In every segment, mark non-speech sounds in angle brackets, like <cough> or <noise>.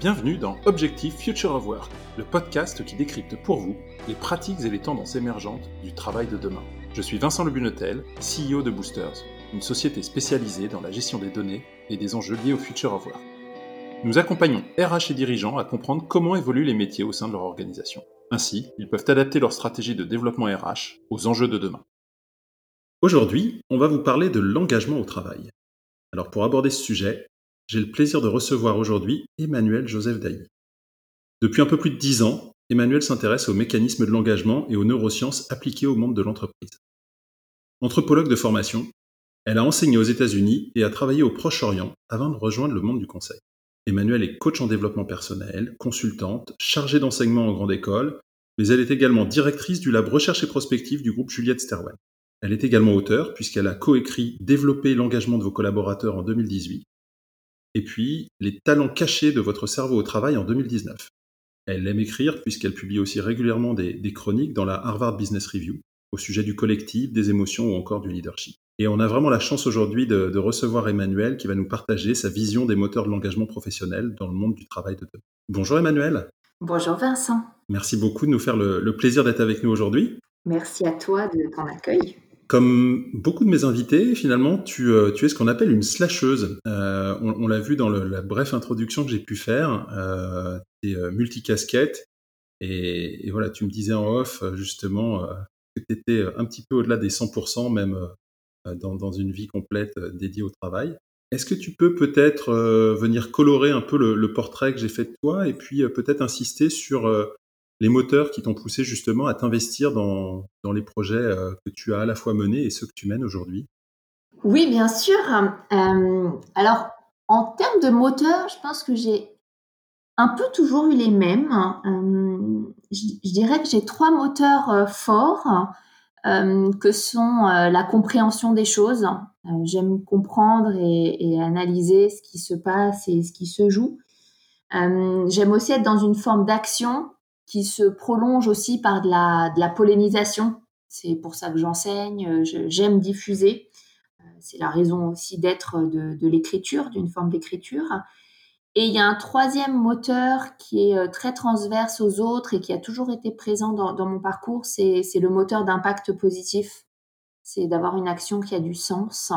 Bienvenue dans Objectif Future of Work, le podcast qui décrypte pour vous les pratiques et les tendances émergentes du travail de demain. Je suis Vincent Lebunetel, CEO de Boosters, une société spécialisée dans la gestion des données et des enjeux liés au Future of Work. Nous accompagnons RH et dirigeants à comprendre comment évoluent les métiers au sein de leur organisation. Ainsi, ils peuvent adapter leur stratégie de développement RH aux enjeux de demain. Aujourd'hui, on va vous parler de l'engagement au travail. Alors pour aborder ce sujet, j'ai le plaisir de recevoir aujourd'hui Emmanuel Joseph Dailly. Depuis un peu plus de dix ans, Emmanuel s'intéresse aux mécanismes de l'engagement et aux neurosciences appliquées au monde de l'entreprise. Anthropologue de formation, elle a enseigné aux États-Unis et a travaillé au Proche-Orient avant de rejoindre le monde du conseil. Emmanuel est coach en développement personnel, consultante, chargée d'enseignement en grande école, mais elle est également directrice du lab recherche et prospective du groupe Juliette Sterwen. Elle est également auteure puisqu'elle a coécrit Développer l'engagement de vos collaborateurs en 2018 et puis Les talents cachés de votre cerveau au travail en 2019. Elle aime écrire puisqu'elle publie aussi régulièrement des, chroniques dans la Harvard Business Review au sujet du collectif, des émotions ou encore du leadership. Et on a vraiment la chance aujourd'hui de, recevoir Emmanuel qui va nous partager sa vision des moteurs de l'engagement professionnel dans le monde du travail de demain. Bonjour Emmanuel. Bonjour Vincent. Merci beaucoup de nous faire le plaisir d'être avec nous aujourd'hui. Merci à toi de ton accueil. Comme beaucoup de mes invités, finalement, tu, euh, es ce qu'on appelle une slasheuse. Euh, on, l'a vu dans la brève introduction que j'ai pu faire. Euh, tu es euh, multicasquette. Et, et, voilà, tu me disais en off, justement, que tu étais un petit peu au-delà des 100%, même dans, une vie complète dédiée au travail. Est-ce que tu peux peut-être venir colorer un peu le, le portrait que j'ai fait de toi et puis peut-être insister sur les moteurs qui t'ont poussé justement à t'investir dans, les projets euh, que tu as à la fois menés et ceux que tu mènes aujourd'hui? Oui, bien sûr. Euh, alors, en termes de moteurs, je pense que j'ai un peu toujours eu les mêmes. Euh, je, dirais que j'ai trois moteurs forts. que sont la compréhension des choses. J'aime comprendre et, analyser ce qui se passe et ce qui se joue. J'aime aussi être dans une forme d'action qui se prolonge aussi par de la, pollinisation. C'est pour ça que j'enseigne, euh, j'aime diffuser. Euh, c'est la raison aussi d'être de, l'écriture, d'une forme d'écriture. Et il y a un troisième moteur qui est euh, très transverse aux autres et qui a toujours été présent dans mon parcours, c'est le moteur d'impact positif. C'est d'avoir une action qui a du sens.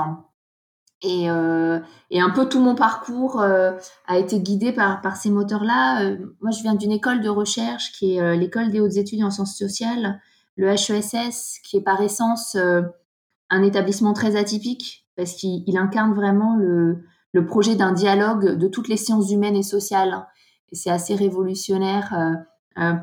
Et, euh, et, un peu tout mon parcours euh, a été guidé par, par ces moteurs-là. Euh, moi, je viens d'une école de recherche qui est l'école des hautes études en sciences sociales, le HESS, qui est par essence un établissement très atypique parce qu'il incarne vraiment le, le projet d'un dialogue de toutes les sciences humaines et sociales. C'est assez révolutionnaire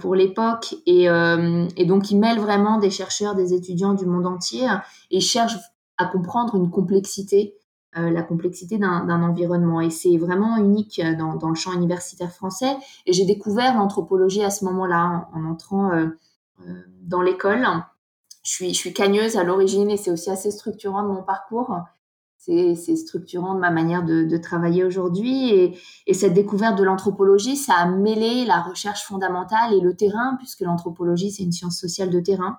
pour l'époque. Et, et, donc, il mêle vraiment des chercheurs, des étudiants du monde entier et cherche à comprendre une complexité euh, la complexité d'un environnement. Et c'est vraiment unique euh, dans, le champ universitaire français. Et j'ai découvert l'anthropologie à ce moment-là, en, entrant euh, dans l'école. Je suis, je suis cagneuse à l'origine et c'est aussi assez structurant de mon parcours. C'est structurant de ma manière de, travailler aujourd'hui. Et, et, cette découverte de l'anthropologie, ça a mêlé la recherche fondamentale et le terrain, puisque l'anthropologie, c'est une science sociale de terrain.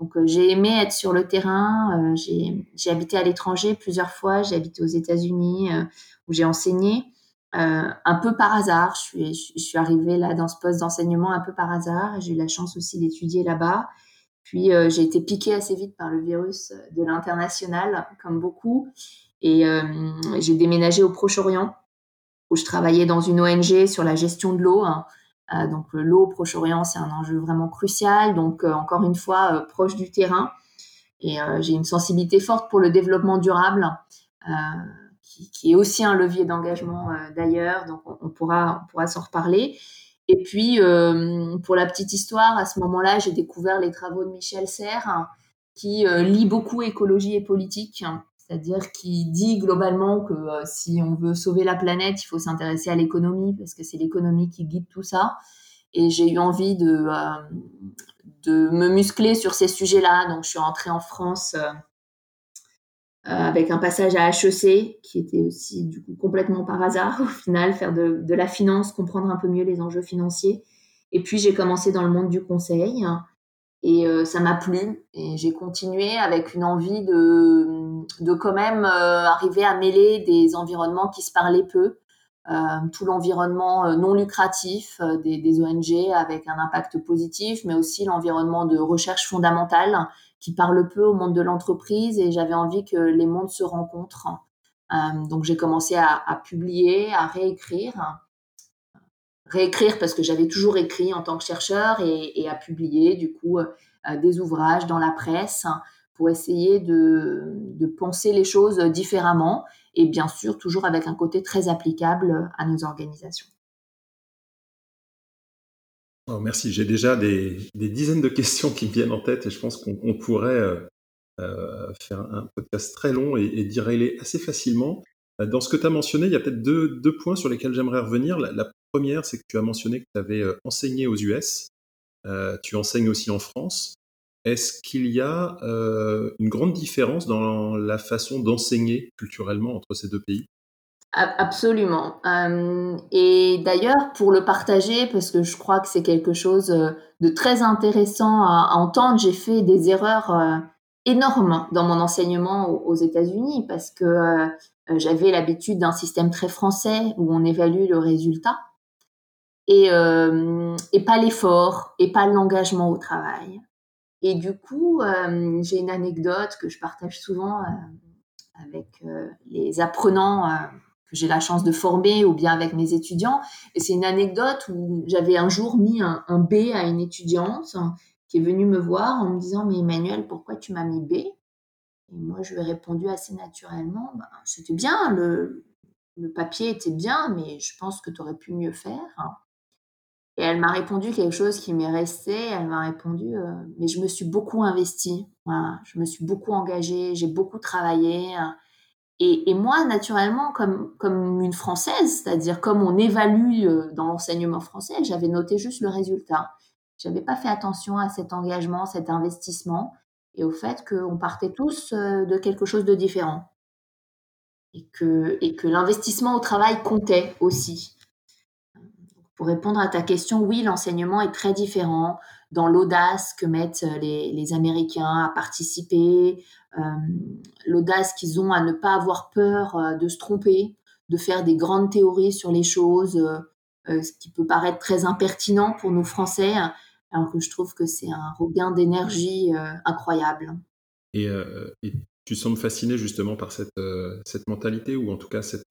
Donc euh, j'ai aimé être sur le terrain. Euh, j'ai habité à l'étranger plusieurs fois. J'ai habité aux États-Unis euh, où j'ai enseigné. un peu par hasard, je suis, je suis arrivée là dans ce poste d'enseignement un peu par hasard. J'ai eu la chance aussi d'étudier là-bas. Puis j'ai été piquée assez vite par le virus de l'international, comme beaucoup. Et j'ai déménagé au Proche-Orient, où je travaillais dans une ONG sur la gestion de l'eau. Hein. Euh, donc l'eau au Proche-Orient, c'est un enjeu vraiment crucial. Donc euh, encore une fois, euh, proche du terrain. Et j'ai une sensibilité forte pour le développement durable. Qui, est aussi un levier d'engagement d'ailleurs, donc on, pourra, s'en reparler. Et puis, euh, pour la petite histoire, à ce moment-là, j'ai découvert les travaux de Michel Serres, qui euh, lit beaucoup écologie et politique, c'est-à-dire qui dit globalement que euh, si on veut sauver la planète, il faut s'intéresser à l'économie parce que c'est l'économie qui guide tout ça. Et j'ai eu envie de, euh, de me muscler sur ces sujets-là. Donc, je suis rentrée en France euh, avec un passage à HEC qui était aussi du coup complètement par hasard au final, faire de, de la finance, comprendre un peu mieux les enjeux financiers. Et puis, j'ai commencé dans le monde du conseil. Et euh, ça m'a plu et j'ai continué avec une envie de, de quand même euh, arriver à mêler des environnements qui se parlaient peu. tout l'environnement non lucratif des, des, ONG avec un impact positif, mais aussi l'environnement de recherche fondamentale qui parle peu au monde de l'entreprise et j'avais envie que les mondes se rencontrent. donc j'ai commencé à, à, publier, à réécrire réécrire parce que j'avais toujours écrit en tant que chercheur et, à publier du coup euh, des ouvrages dans la presse pour essayer de, penser les choses différemment et bien sûr toujours avec un côté très applicable à nos organisations. Oh, merci, j'ai déjà des, dizaines de questions qui me viennent en tête et je pense qu'on pourrait euh, euh, faire un podcast très long et, et d'y assez facilement. Dans ce que tu as mentionné, il y a peut-être deux, points sur lesquels j'aimerais revenir. la, première, c'est que tu as mentionné que tu avais euh, enseigné aux US, euh, tu enseignes aussi en France. Est-ce qu'il y a euh, une grande différence dans la façon d'enseigner culturellement entre ces deux pays? Absolument. et d'ailleurs, pour le partager, parce que je crois que c'est quelque chose de très intéressant à, entendre, j'ai fait des erreurs énormes dans mon enseignement aux, États-Unis parce que j'avais l'habitude d'un système très français où on évalue le résultat et, euh, et pas l'effort et pas l'engagement au travail. Et du coup, euh, j'ai une anecdote que je partage souvent euh, avec les apprenants que j'ai la chance de former ou bien avec mes étudiants. Et c'est une anecdote où j'avais un jour mis un, B à une étudiante qui est venue me voir en me disant Mais Emmanuel, pourquoi tu m'as mis B? Et moi, je lui ai répondu assez naturellement bah, C'était bien, le, le papier était bien, mais je pense que tu aurais pu mieux faire. Et elle m'a répondu quelque chose qui m'est resté. Elle m'a répondu, euh, mais je me suis beaucoup investie. Je me suis beaucoup engagée, j'ai beaucoup travaillé. Et, et, moi, naturellement, comme, une Française, c'est-à-dire comme on évalue euh, dans l'enseignement français, j'avais noté juste le résultat. J'avais pas fait attention à cet engagement, cet investissement, et au fait qu'on partait tous euh, de quelque chose de différent. Et que l'investissement au travail comptait aussi. Pour répondre à ta question, oui, l'enseignement est très différent dans l'audace que mettent euh, les, Américains à participer, euh, l'audace qu'ils ont à ne pas avoir peur euh, de se tromper, de faire des grandes théories sur les choses, ce qui peut paraître très impertinent pour nous Français, alors que je trouve que c'est un regain d'énergie incroyable. Et, et, tu sembles fasciné justement par cette, cette mentalité, ou en tout cas cette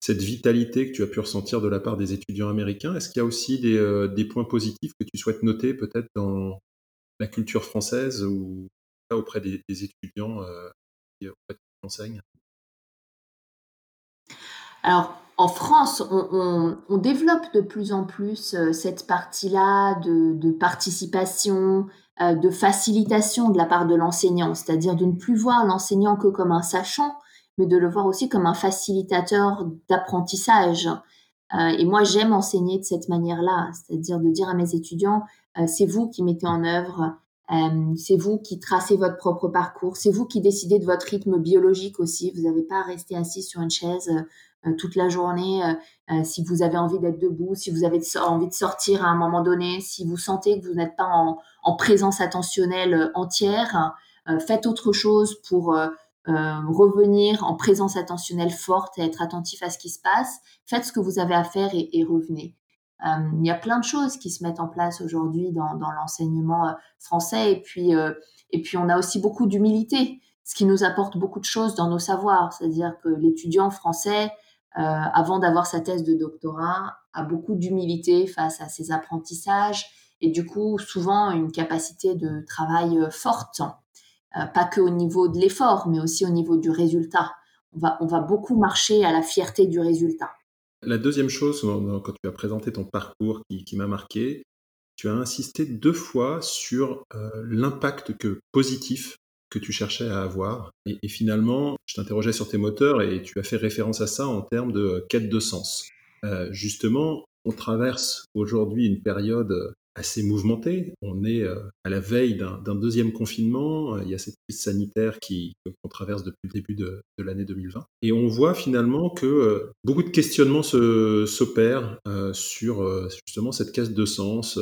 cette vitalité que tu as pu ressentir de la part des étudiants américains. Est-ce qu'il y a aussi des, euh, points positifs que tu souhaites noter peut-être dans la culture française ou auprès des, étudiants euh, qui, enseignent Alors, en France, on, développe de plus en plus euh, cette partie-là de, participation, de facilitation de la part de l'enseignant, c'est-à-dire de ne plus voir l'enseignant que comme un sachant, mais de le voir aussi comme un facilitateur d'apprentissage. Euh, et moi, j'aime enseigner de cette manière-là, c'est-à-dire de dire à mes étudiants, euh, c'est vous qui mettez en œuvre, euh, c'est vous qui tracez votre propre parcours, c'est vous qui décidez de votre rythme biologique aussi. Vous n'avez pas à rester assis sur une chaise toute la journée. si vous avez envie d'être debout, si vous avez envie de sortir à un moment donné, si vous sentez que vous n'êtes pas en, en, présence attentionnelle entière, faites autre chose pour euh, revenir en présence attentionnelle forte et être attentif à ce qui se passe. Faites ce que vous avez à faire et, revenez. Euh, il y a plein de choses qui se mettent en place aujourd'hui dans, l'enseignement euh, français et puis et puis on a aussi beaucoup d'humilité, ce qui nous apporte beaucoup de choses dans nos savoirs. C'est-à-dire que l'étudiant français, avant d'avoir sa thèse de doctorat, a beaucoup d'humilité face à ses apprentissages et du coup souvent une capacité de travail forte pas que au niveau de l'effort, mais aussi au niveau du résultat. On va, on va beaucoup marcher à la fierté du résultat. La deuxième chose, quand tu as présenté ton parcours qui, m'a marqué, tu as insisté deux fois sur euh, l'impact que positif que tu cherchais à avoir. Et, finalement, je t'interrogeais sur tes moteurs et tu as fait référence à ça en termes de quête de sens. Euh, justement, on traverse aujourd'hui une période assez mouvementé. On est euh, à la veille d'un deuxième confinement. Il y a cette crise sanitaire qu'on traverse depuis le début de, l'année 2020. Et on voit finalement que euh, beaucoup de questionnements s'opèrent euh, sur justement cette caisse de sens.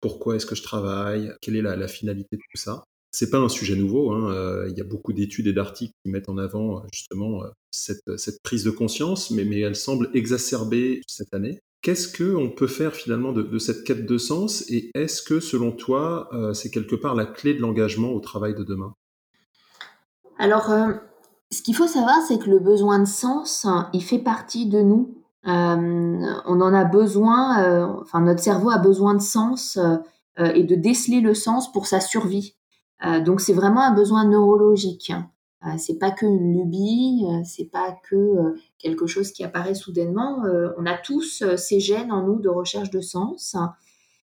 pourquoi est-ce que je travaille Quelle est la, finalité de tout ça c'est pas un sujet nouveau. Hein. il y a beaucoup d'études et d'articles qui mettent en avant justement cette, prise de conscience, mais elle semble exacerbée cette année. Qu'est-ce qu'on peut faire finalement de, cette quête de sens et est-ce que selon toi, c'est quelque part la clé de l'engagement au travail de demain? Alors, ce qu'il faut savoir, c'est que le besoin de sens, il fait partie de nous. on en a besoin, enfin notre cerveau a besoin de sens et de déceler le sens pour sa survie. donc c'est vraiment un besoin neurologique. Euh, c'est pas que une lubie, euh, c'est pas que euh, quelque chose qui apparaît soudainement. on a tous ces gènes en nous de recherche de sens.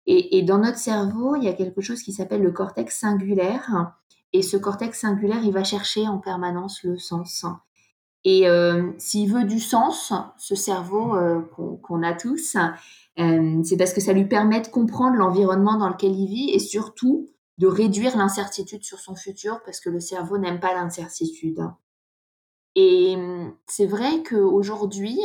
Et, dans notre cerveau, il y a quelque chose qui s'appelle le cortex singulaire. Et ce cortex singulaire, il va chercher en permanence le sens. Et s'il veut du sens, ce cerveau qu'on a tous, c'est parce que ça lui permet de comprendre l'environnement dans lequel il vit et surtout de réduire l'incertitude sur son futur parce que le cerveau n'aime pas l'incertitude. Et hum, c'est vrai qu'aujourd'hui,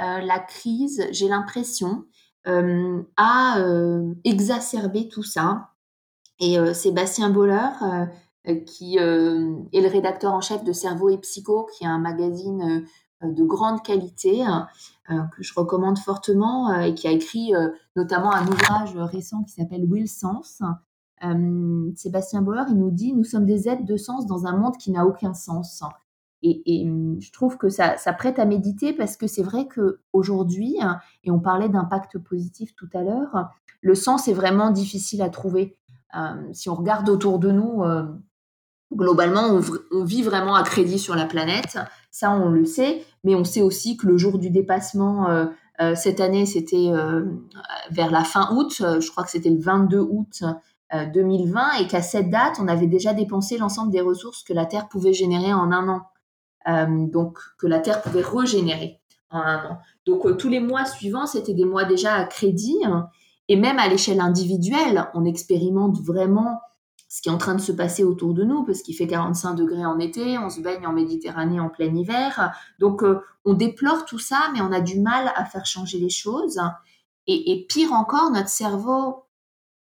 euh, la crise, j'ai l'impression, hum, a euh, exacerbé tout ça. Et euh, Sébastien Boller, qui est le rédacteur en chef de Cerveau et Psycho, qui est un magazine de grande qualité, que je recommande fortement, et qui a écrit notamment un ouvrage récent qui s'appelle Will Sense, euh, Sébastien Bauer, il nous dit, nous sommes des êtres de sens dans un monde qui n'a aucun sens. Et, hum, je trouve que ça, prête à méditer parce que c'est vrai qu'aujourd'hui, hein, et on parlait d'impact positif tout à l'heure, le sens est vraiment difficile à trouver. Euh, si on regarde autour de nous, euh, globalement, on, vit vraiment à crédit sur la planète. Ça, on le sait, mais on sait aussi que le jour du dépassement, cette année, c'était vers la fin août, je crois que c'était le 22 août, 2020 euh, et qu'à cette date, on avait déjà dépensé l'ensemble des ressources que la Terre pouvait générer en un an. Euh, donc, que la Terre pouvait régénérer en un an. Donc, euh, tous les mois suivants, c'était des mois déjà à crédit. Hein. et même à l'échelle individuelle, on expérimente vraiment ce qui est en train de se passer autour de nous, parce qu'il fait 45 degrés en été, on se baigne en Méditerranée en plein hiver. Donc, on déplore tout ça, mais on a du mal à faire changer les choses. et pire encore, notre cerveau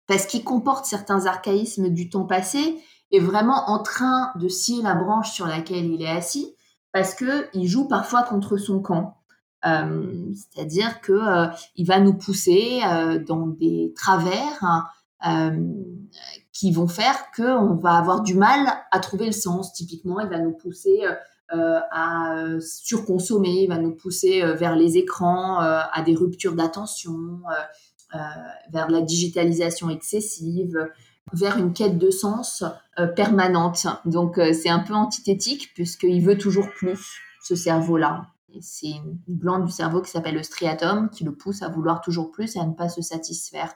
parce qu'il comporte certains archaïsmes du temps passé, est vraiment en train de scier la branche sur laquelle il est assis, parce qu'il joue parfois contre son camp. Euh, c'est-à-dire qu'il euh, va nous pousser euh, dans des travers qui vont faire qu'on va avoir du mal à trouver le sens. Typiquement, il va nous pousser à surconsommer, il va nous pousser vers les écrans, à des ruptures d'attention, euh, vers la digitalisation excessive, vers une quête de sens euh, permanente. Donc euh, c'est un peu antithétique puisqu'il veut toujours plus, ce cerveau-là. C'est une glande du cerveau qui s'appelle le striatum qui le pousse à vouloir toujours plus et à ne pas se satisfaire.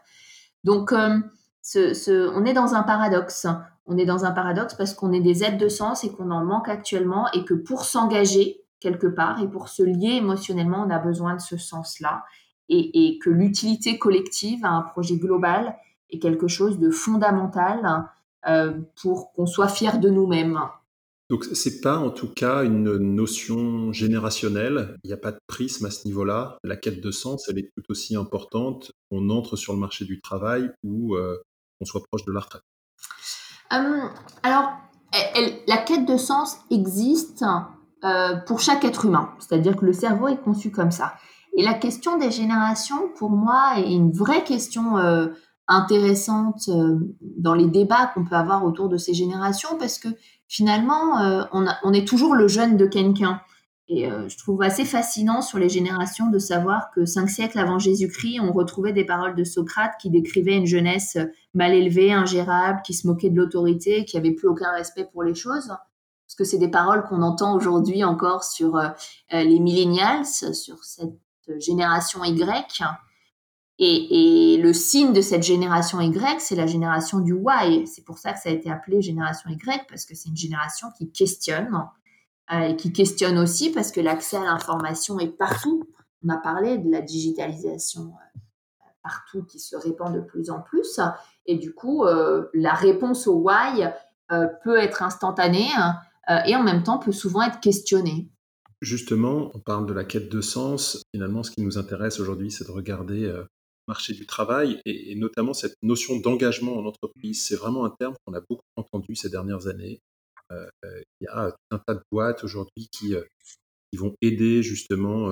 Donc on est dans un paradoxe. On est dans un paradoxe parce qu'on est des êtres de sens et qu'on en manque actuellement et que pour s'engager quelque part et pour se lier émotionnellement, on a besoin de ce sens-là et, que l'utilité collective à un projet global est quelque chose de fondamental euh, pour qu'on soit fier de nous-mêmes. Donc c'est pas en tout cas une notion générationnelle, il n'y a pas de prisme à ce niveau-là. La quête de sens, elle est tout aussi importante qu'on entre sur le marché du travail ou euh, qu'on soit proche de la retraite. Euh, alors, la quête de sens existe pour chaque être humain, c'est-à-dire que le cerveau est conçu comme ça. Et la question des générations, pour moi, est une vraie question euh, intéressante euh, dans les débats qu'on peut avoir autour de ces générations, parce que finalement, euh, on, est toujours le jeune de quelqu'un. Et je trouve assez fascinant sur les générations de savoir que cinq siècles avant Jésus-Christ, on retrouvait des paroles de Socrate qui décrivaient une jeunesse mal élevée, ingérable, qui se moquait de l'autorité, qui avait plus aucun respect pour les choses parce que c'est des paroles qu'on entend aujourd'hui encore sur les millennials, sur cette génération Y. Et, le signe de cette génération Y, c'est la génération du Y. C'est pour ça que ça a été appelé génération Y, parce que c'est une génération qui questionne, euh, et qui questionne aussi parce que l'accès à l'information est partout. On a parlé de la digitalisation euh, partout qui se répand de plus en plus. Et du coup, euh, la réponse au why peut être instantanée et en même temps peut souvent être questionnée. Justement, on parle de la quête de sens. Finalement, ce qui nous intéresse aujourd'hui, c'est de regarder euh, marché du travail et, notamment cette notion d'engagement en entreprise. C'est vraiment un terme qu'on a beaucoup entendu ces dernières années. Euh, il y a tout un tas de boîtes aujourd'hui qui, qui vont aider justement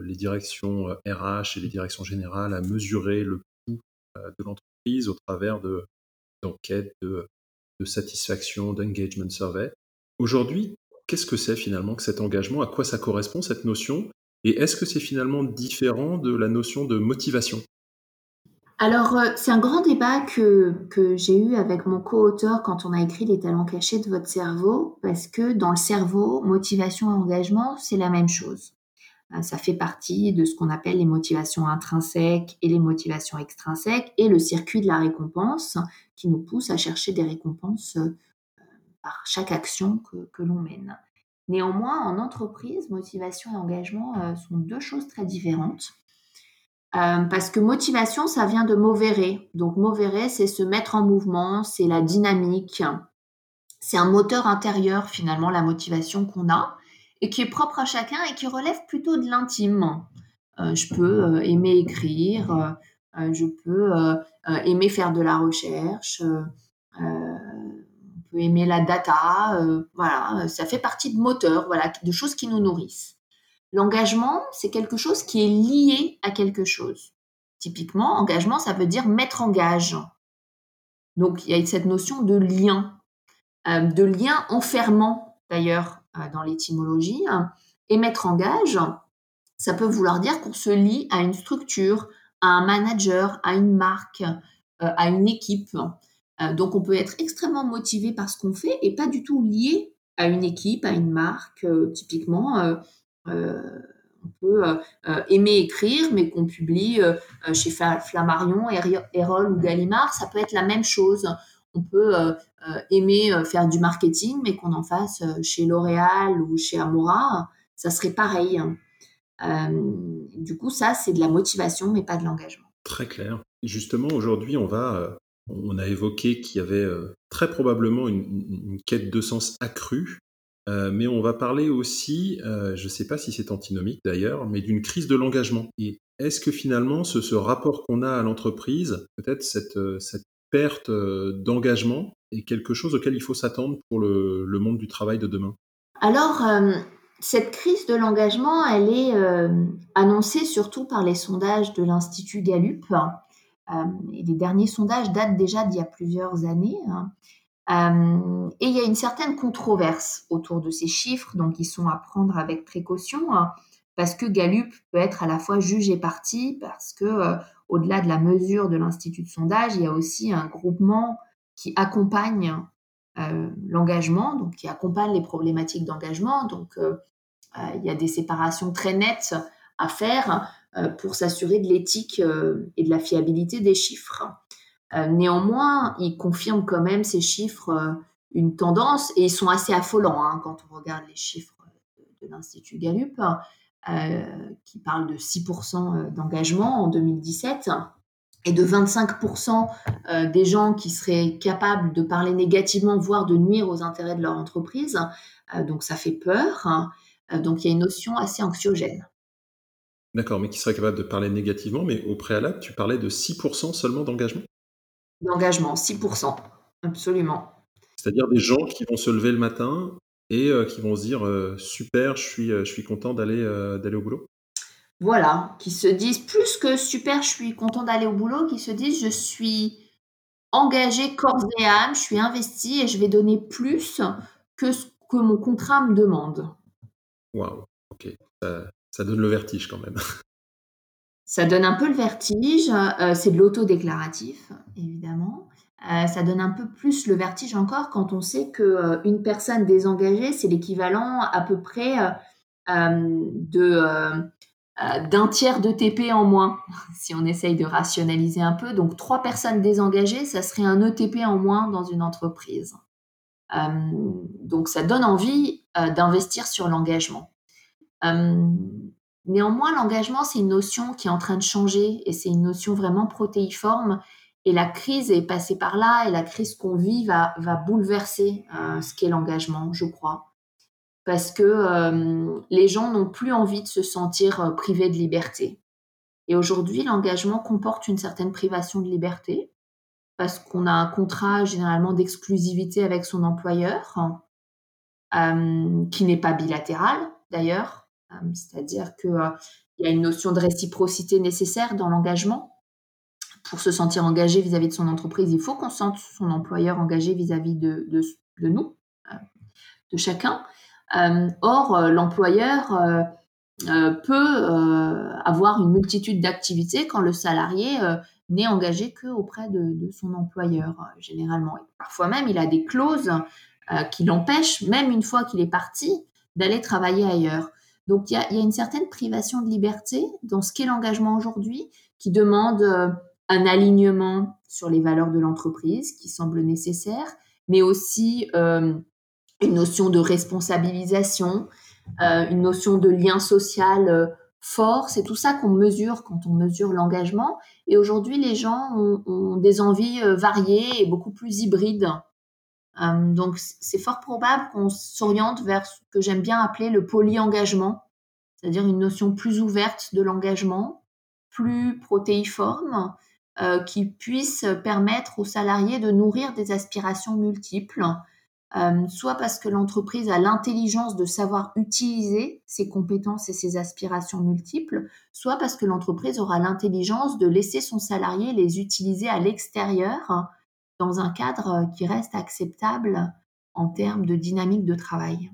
les directions RH et les directions générales à mesurer le coût de l'entreprise au travers de d'enquêtes de, de satisfaction, d'engagement survey. Aujourd'hui, qu'est-ce que c'est finalement que cet engagement? À quoi ça correspond cette notion? Et est-ce que c'est finalement différent de la notion de motivation? Alors, euh, c'est un grand débat que, que j'ai eu avec mon co-auteur quand on a écrit Les talents cachés de votre cerveau, parce que dans le cerveau, motivation et engagement, c'est la même chose. Euh, ça fait partie de ce qu'on appelle les motivations intrinsèques et les motivations extrinsèques, et le circuit de la récompense qui nous pousse à chercher des récompenses euh, par chaque action que, l'on mène. Néanmoins, en entreprise, motivation et engagement sont deux choses très différentes. Euh, parce que motivation, ça vient de movere. Donc movere, c'est se mettre en mouvement, c'est la dynamique. C'est un moteur intérieur finalement, la motivation qu'on a, et qui est propre à chacun et qui relève plutôt de l'intime. Euh, je peux euh, aimer écrire, je peux aimer faire de la recherche, aimer la data, voilà, ça fait partie de moteurs, voilà, de choses qui nous nourrissent. L'engagement, c'est quelque chose qui est lié à quelque chose. Typiquement, engagement, ça veut dire mettre en gage. Donc, il y a cette notion de lien, euh, de lien enfermant, d'ailleurs, euh, dans l'étymologie. Et mettre en gage, ça peut vouloir dire qu'on se lie à une structure, à un manager, à une marque, euh, à une équipe. Donc, on peut être extrêmement motivé par ce qu'on fait et pas du tout lié à une équipe, à une marque. typiquement, euh, on peut euh, euh, aimer écrire, mais qu'on publie chez Flammarion, Erol ou Gallimard, ça peut être la même chose. On peut aimer faire du marketing, mais qu'on en fasse chez L'Oréal ou chez Amora, ça serait pareil. du coup, ça, c'est de la motivation, mais pas de l'engagement. Très clair. Justement, aujourd'hui, on va, on a évoqué qu'il y avait très probablement une, quête de sens accrue euh, mais on va parler aussi, euh, je ne sais pas si c'est antinomique d'ailleurs, mais d'une crise de l'engagement. Et est-ce que finalement ce, rapport qu'on a à l'entreprise, peut-être cette, euh, perte d'engagement, est quelque chose auquel il faut s'attendre pour le, monde du travail de demain? Alors, cette crise de l'engagement, elle est annoncée surtout par les sondages de l'Institut Gallup. Et les derniers sondages datent déjà d'il y a plusieurs années. Hein. Euh, et il y a une certaine controverse autour de ces chiffres, donc ils sont à prendre avec précaution, hein, parce que Gallup peut être à la fois juge et parti, parce que euh, au-delà de la mesure de l'institut de sondage, il y a aussi un groupement qui accompagne euh, l'engagement, donc qui accompagne les problématiques d'engagement. Donc il y a des séparations très nettes à faire pour s'assurer de l'éthique et de la fiabilité des chiffres. Euh, néanmoins, ils confirment quand même ces chiffres euh, une tendance et ils sont assez affolants hein, quand on regarde les chiffres de, l'Institut Gallup, euh, qui parle de 6% d'engagement en 2017 et de 25% des gens qui seraient capables de parler négativement, voire de nuire aux intérêts de leur entreprise. donc ça fait peur. Hein. donc il y a une notion assez anxiogène. D'accord, mais qui serait capable de parler négativement, mais au préalable, tu parlais de 6% seulement d'engagement? D'engagement, 6%, absolument. C'est-à-dire des gens qui vont se lever le matin et euh, qui vont se dire euh, super, je suis, je suis content d'aller d'aller au boulot. Voilà, qui se disent plus que super, je suis content d'aller au boulot, qui se disent je suis engagé corps et âme, je suis investi et je vais donner plus que ce que mon contrat me demande. Waouh, ok, ça, ça donne le vertige quand même. <laughs> Ça donne un peu le vertige, euh, c'est de l'autodéclaratif, évidemment. Euh, ça donne un peu plus le vertige encore quand on sait que euh, une personne désengagée, c'est l'équivalent à peu près de d'un tiers de TP en moins, <laughs> si on essaye de rationaliser un peu. Donc trois personnes désengagées, ça serait un ETP en moins dans une entreprise. donc ça donne envie d'investir sur l'engagement. Néanmoins, l'engagement, c'est une notion qui est en train de changer et c'est une notion vraiment protéiforme. Et la crise est passée par là et la crise qu'on vit va, bouleverser euh, ce qu'est l'engagement, je crois. Parce que euh, les gens n'ont plus envie de se sentir euh, privés de liberté. Et aujourd'hui, l'engagement comporte une certaine privation de liberté parce qu'on a un contrat généralement d'exclusivité avec son employeur, euh, qui n'est pas bilatéral d'ailleurs, euh, c'est-à-dire qu'il euh, y a une notion de réciprocité nécessaire dans l'engagement. Pour se sentir engagé vis-à-vis de son entreprise, il faut qu'on sente son employeur engagé vis-à-vis de, nous, de chacun. or, l'employeur peut avoir une multitude d'activités quand le salarié n'est engagé qu'auprès de, de son employeur, euh, généralement. parfois même, il a des clauses euh, qui l'empêchent, même une fois qu'il est parti, d'aller travailler ailleurs. Donc, il y, a, une certaine privation de liberté dans ce qu'est l'engagement aujourd'hui, qui demande euh, un alignement sur les valeurs de l'entreprise, qui semble nécessaire, mais aussi une notion de responsabilisation, une notion de lien social fort. C'est tout ça qu'on mesure quand on mesure l'engagement. Et aujourd'hui, les gens ont, des envies euh, variées et beaucoup plus hybrides. Euh, donc, c'est fort probable qu'on s'oriente vers ce que j'aime bien appeler le polyengagement, c'est-à-dire une notion plus ouverte de l'engagement, plus protéiforme, euh, qui puisse permettre aux salariés de nourrir des aspirations multiples euh, soit parce que l'entreprise a l'intelligence de savoir utiliser ses compétences et ses aspirations multiples, soit parce que l'entreprise aura l'intelligence de laisser son salarié les utiliser à l'extérieur dans un cadre qui reste acceptable en termes de dynamique de travail.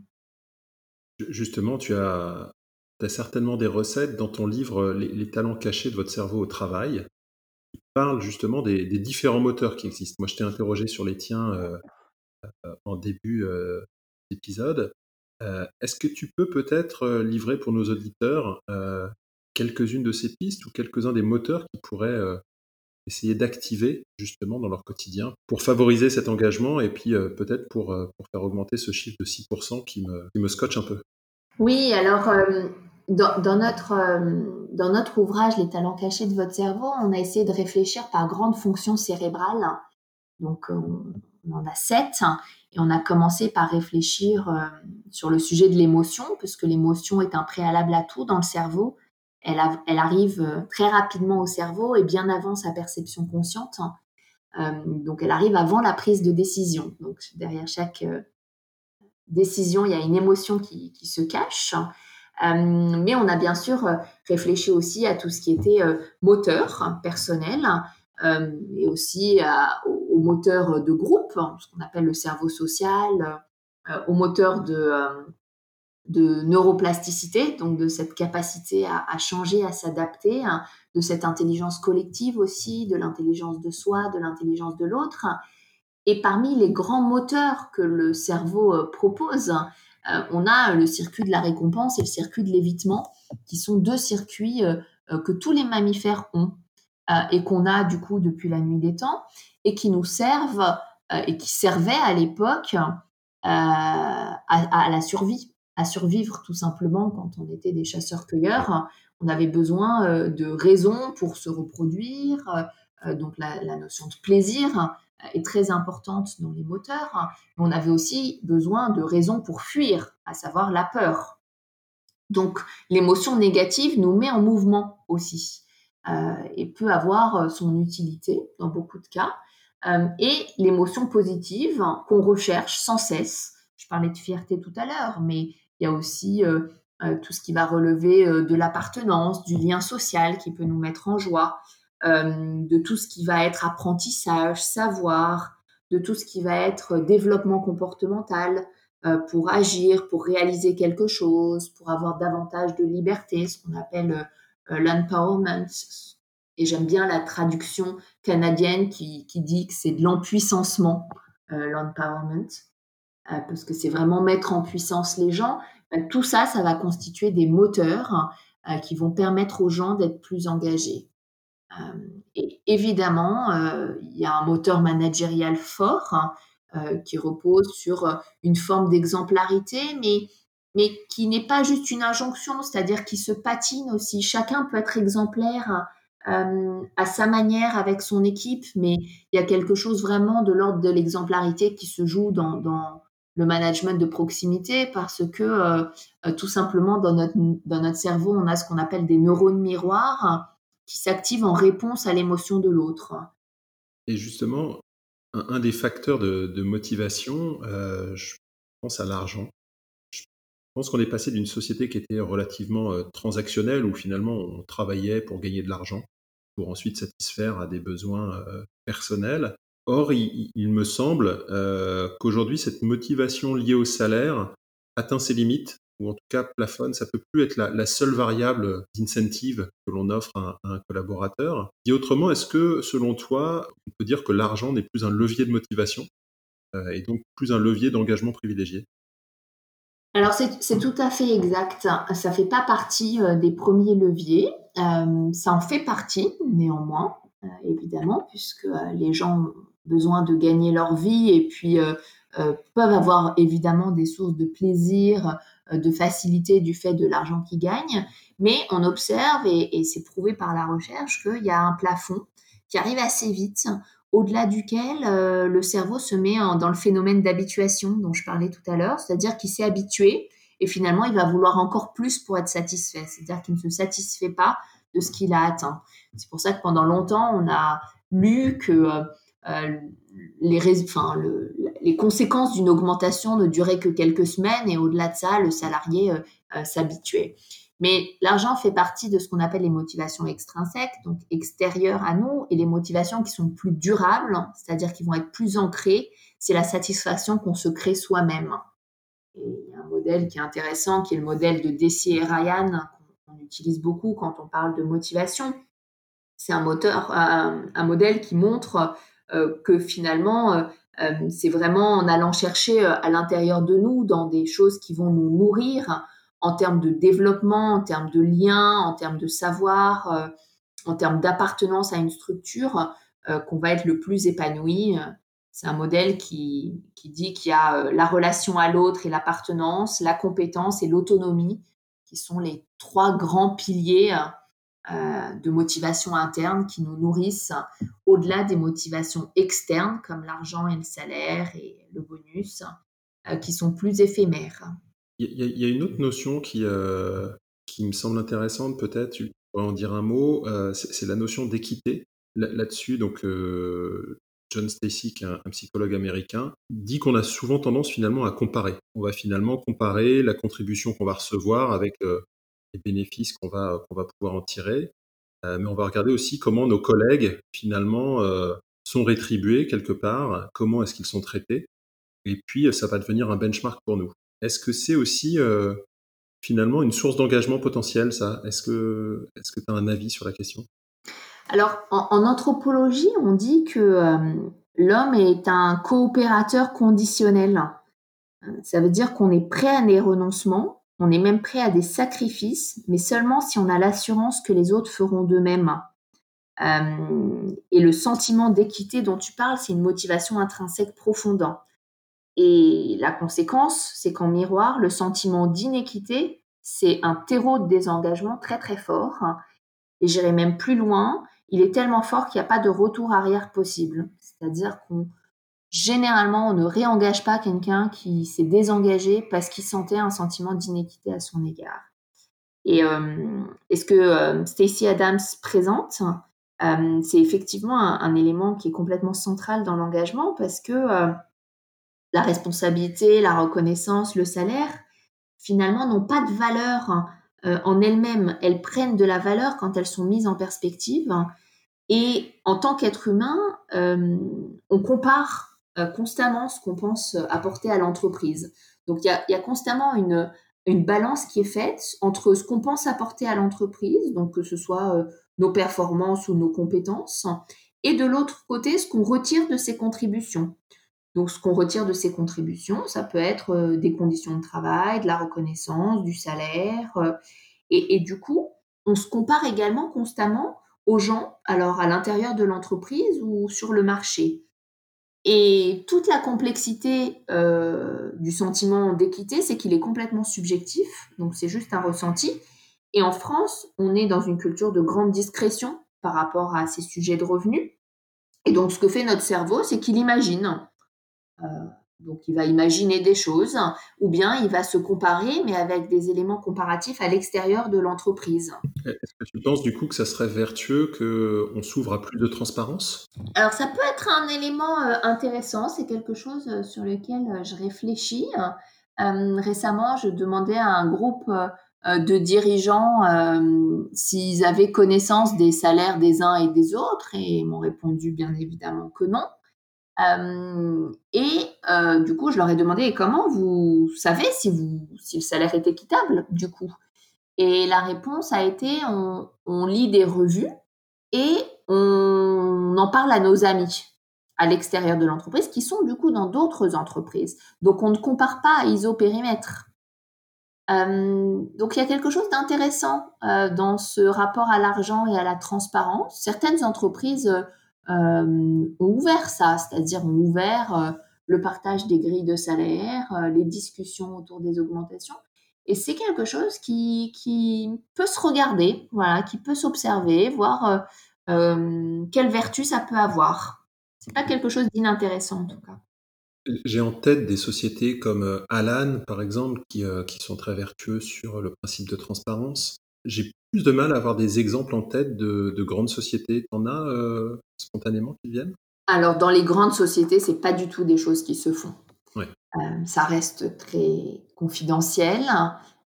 Justement, tu as, certainement des recettes dans ton livre les, talents cachés de votre cerveau au travail. Tu parles justement des, différents moteurs qui existent. Moi, je t'ai interrogé sur les tiens. Euh, euh, en début euh, d'épisode. Euh, est-ce que tu peux peut-être livrer pour nos auditeurs quelques-unes de ces pistes ou quelques-uns des moteurs qui pourraient essayer d'activer justement dans leur quotidien pour favoriser cet engagement et puis peut-être pour, pour faire augmenter ce chiffre de 6% qui me, qui me scotche un peu. Oui, alors dans, dans, notre, dans notre ouvrage Les talents cachés de votre cerveau, on a essayé de réfléchir par grandes fonctions cérébrales. Donc on en a sept, et on a commencé par réfléchir euh, sur le sujet de l'émotion, puisque l'émotion est un préalable à tout dans le cerveau. Elle, arrive euh, très rapidement au cerveau et bien avant sa perception consciente. Euh, donc elle arrive avant la prise de décision. Donc derrière chaque décision, il y a une émotion qui, se cache. mais on a bien sûr réfléchi aussi à tout ce qui était moteur personnel, euh, et aussi au, moteur de groupe, hein, ce qu'on appelle le cerveau social, euh, au moteur de, euh, de neuroplasticité, donc de cette capacité à, changer, à s'adapter, hein, de cette intelligence collective aussi, de l'intelligence de soi, de l'intelligence de l'autre. Et parmi les grands moteurs que le cerveau propose, on a le circuit de la récompense et le circuit de l'évitement, qui sont deux circuits que tous les mammifères ont. Euh, et qu'on a du coup depuis la nuit des temps et qui nous servent euh, et qui servaient à l'époque euh, à, la survie, à survivre tout simplement quand on était des chasseurs-cueilleurs. On avait besoin de raisons pour se reproduire, donc la, notion de plaisir est très importante dans les moteurs. on avait aussi besoin de raisons pour fuir, à savoir la peur. Donc l'émotion négative nous met en mouvement aussi. Euh, et peut avoir euh, son utilité dans beaucoup de cas. Euh, et l'émotion positive qu'on recherche sans cesse. Je parlais de fierté tout à l'heure, mais il y a aussi tout ce qui va relever de l'appartenance, du lien social qui peut nous mettre en joie, de tout ce qui va être apprentissage, savoir, de tout ce qui va être développement comportemental pour agir, pour réaliser quelque chose, pour avoir davantage de liberté, ce qu'on appelle euh, l'empowerment. Et j'aime bien la traduction canadienne qui, dit que c'est de l'empuissancement, euh, l'empowerment, euh, parce que c'est vraiment mettre en puissance les gens. tout ça, ça va constituer des moteurs qui vont permettre aux gens d'être plus engagés. et évidemment, il y a un moteur managérial fort qui repose sur une forme d'exemplarité, mais mais qui n'est pas juste une injonction, c'est-à-dire qui se patine aussi. Chacun peut être exemplaire euh, à sa manière avec son équipe, mais il y a quelque chose vraiment de l'ordre de l'exemplarité qui se joue dans, le management de proximité parce que euh, euh, tout simplement dans notre, dans notre cerveau, on a ce qu'on appelle des neurones miroirs qui s'active en réponse à l'émotion de l'autre. Et justement, un, des facteurs de, motivation, euh, je pense à l'argent. Je pense qu'on est passé d'une société qui était relativement transactionnelle, où finalement on travaillait pour gagner de l'argent, pour ensuite satisfaire à des besoins personnels. Or, il, me semble qu'aujourd'hui, cette motivation liée au salaire atteint ses limites ou en tout cas plafonne, ça peut plus être la, seule variable d'incentive que l'on offre à, un collaborateur. Dit autrement, est-ce que selon toi, on peut dire que l'argent n'est plus un levier de motivation euh, et donc plus un levier d'engagement privilégié? Alors c'est tout à fait exact. Ça fait pas partie euh, des premiers leviers. Euh, ça en fait partie néanmoins, évidemment, puisque les gens besoin de gagner leur vie et puis peuvent avoir évidemment des sources de plaisir, euh, de facilité du fait de l'argent qu'ils gagnent, mais on observe, et, c'est prouvé par la recherche, qu'il y a un plafond qui arrive assez vite, au-delà duquel euh, le cerveau se met dans le phénomène d'habituation dont je parlais tout à l'heure, c'est-à-dire qu'il s'est habitué et finalement il va vouloir encore plus pour être satisfait, c'est-à-dire qu'il ne se satisfait pas de ce qu'il a atteint. C'est pour ça que pendant longtemps on a lu que euh, euh, les, enfin, les conséquences d'une augmentation ne duraient que quelques semaines et au-delà de ça, le salarié euh, euh, s'habituait. Mais l'argent fait partie de ce qu'on appelle les motivations extrinsèques, donc extérieures à nous, et les motivations qui sont plus durables, c'est-à-dire qui vont être plus ancrées, c'est la satisfaction qu'on se crée soi-même. Il y a un modèle qui est intéressant, qui est le modèle de Deci et Ryan, qu'on utilise beaucoup quand on parle de motivation. C'est un un modèle qui montre euh, que finalement, euh, euh, c'est vraiment en allant chercher à l'intérieur de nous dans des choses qui vont nous nourrir en termes de développement, en termes de liens, en termes de savoir, en termes d'appartenance à une structure, qu'on va être le plus épanoui. C'est un modèle qui, qui dit qu'il y a la relation à l'autre et l'appartenance, la compétence et l'autonomie, qui sont les trois grands piliers euh, de motivation interne qui nous nourrissent au-delà des motivations externes comme l'argent et le salaire et le bonus, euh, qui sont plus éphémères. Il y, a une autre notion qui, euh, qui me semble intéressante, peut-être, tu pourrais en dire un mot, c'est la notion d'équité. Là-dessus, donc, John Stacy, qui est un, psychologue américain, dit qu'on a souvent tendance finalement à comparer. On va finalement comparer la contribution qu'on va recevoir avec les bénéfices qu'on va, qu'on va pouvoir en tirer. Euh, mais on va regarder aussi comment nos collègues, finalement, euh, sont rétribués quelque part, comment est-ce qu'ils sont traités. Et puis, ça va devenir un benchmark pour nous. Est-ce que c'est aussi euh, finalement une source d'engagement potentiel, ça? Est-ce que est tu as un avis sur la question? Alors, en, anthropologie, on dit que l'homme est un coopérateur conditionnel. Ça veut dire qu'on est prêt à des renoncements on est même prêt à des sacrifices, mais seulement si on a l'assurance que les autres feront de même. Euh, et le sentiment d'équité dont tu parles, c'est une motivation intrinsèque profonde. Et la conséquence, c'est qu'en miroir, le sentiment d'inéquité, c'est un terreau de désengagement très très fort. Et j'irai même plus loin, il est tellement fort qu'il n'y a pas de retour arrière possible. C'est-à-dire qu'on généralement, on ne réengage pas quelqu'un qui s'est désengagé parce qu'il sentait un sentiment d'inéquité à son égard. Et, euh, ce que euh, Stacey Adams présente, euh, c'est effectivement un, élément qui est complètement central dans l'engagement parce que la responsabilité, la reconnaissance, le salaire, finalement, n'ont pas de valeur en elles-mêmes. Elles prennent de la valeur quand elles sont mises en perspective. Et en tant qu'être humain, on compare euh, constamment ce qu'on pense apporter à l'entreprise. Donc il y a, constamment une, une balance qui est faite entre ce qu'on pense apporter à l'entreprise, donc que ce soit euh, nos performances ou nos compétences, et de l'autre côté, ce qu'on retire de ces contributions. Donc ce qu'on retire de ces contributions, ça peut être euh, des conditions de travail, de la reconnaissance, du salaire, et, et, du coup, on se compare également constamment aux gens, alors à l'intérieur de l'entreprise ou sur le marché. Et toute la complexité euh, du sentiment d'équité, c'est qu'il est complètement subjectif, donc c'est juste un ressenti. Et en France, on est dans une culture de grande discrétion par rapport à ces sujets de revenus. Et donc, ce que fait notre cerveau, c'est qu'il imagine. Euh, Donc, il va imaginer des choses, ou bien il va se comparer, mais avec des éléments comparatifs à l'extérieur de l'entreprise. Est-ce que tu penses du coup que ça serait vertueux qu'on s'ouvre à plus de transparence? Alors, ça peut être un élément euh, intéressant, c'est quelque chose euh, sur lequel euh, je réfléchis. récemment, je demandais à un groupe de dirigeants s'ils avaient connaissance des salaires des uns et des autres, et ils m'ont répondu bien évidemment que non. Euh, et euh, du coup, je leur ai demandé comment vous savez si, vous, si le salaire est équitable, du coup? Et la réponse a été on, lit des revues et on en parle à nos amis à l'extérieur de l'entreprise qui sont du coup dans d'autres entreprises. Donc on ne compare pas à ISO périmètre. Euh, donc il y a quelque chose d'intéressant dans ce rapport à l'argent et à la transparence. Certaines entreprises euh, ont ouvert ça, c'est-à-dire ont ouvert euh, le partage des grilles de salaire, euh, les discussions autour des augmentations. Et c'est quelque chose qui, qui, peut se regarder, voilà, qui peut s'observer, voir quelle vertu ça peut avoir. C'est pas quelque chose d'inintéressant en tout cas. J'ai en tête des sociétés comme Alan, par exemple, qui, qui, sont très vertueux sur le principe de transparence. Plus de mal à avoir des exemples en tête de, grandes sociétés. T'en as euh, spontanément qui viennent? Alors, dans les grandes sociétés, c'est pas du tout des choses qui se font. Euh, ça reste très confidentiel.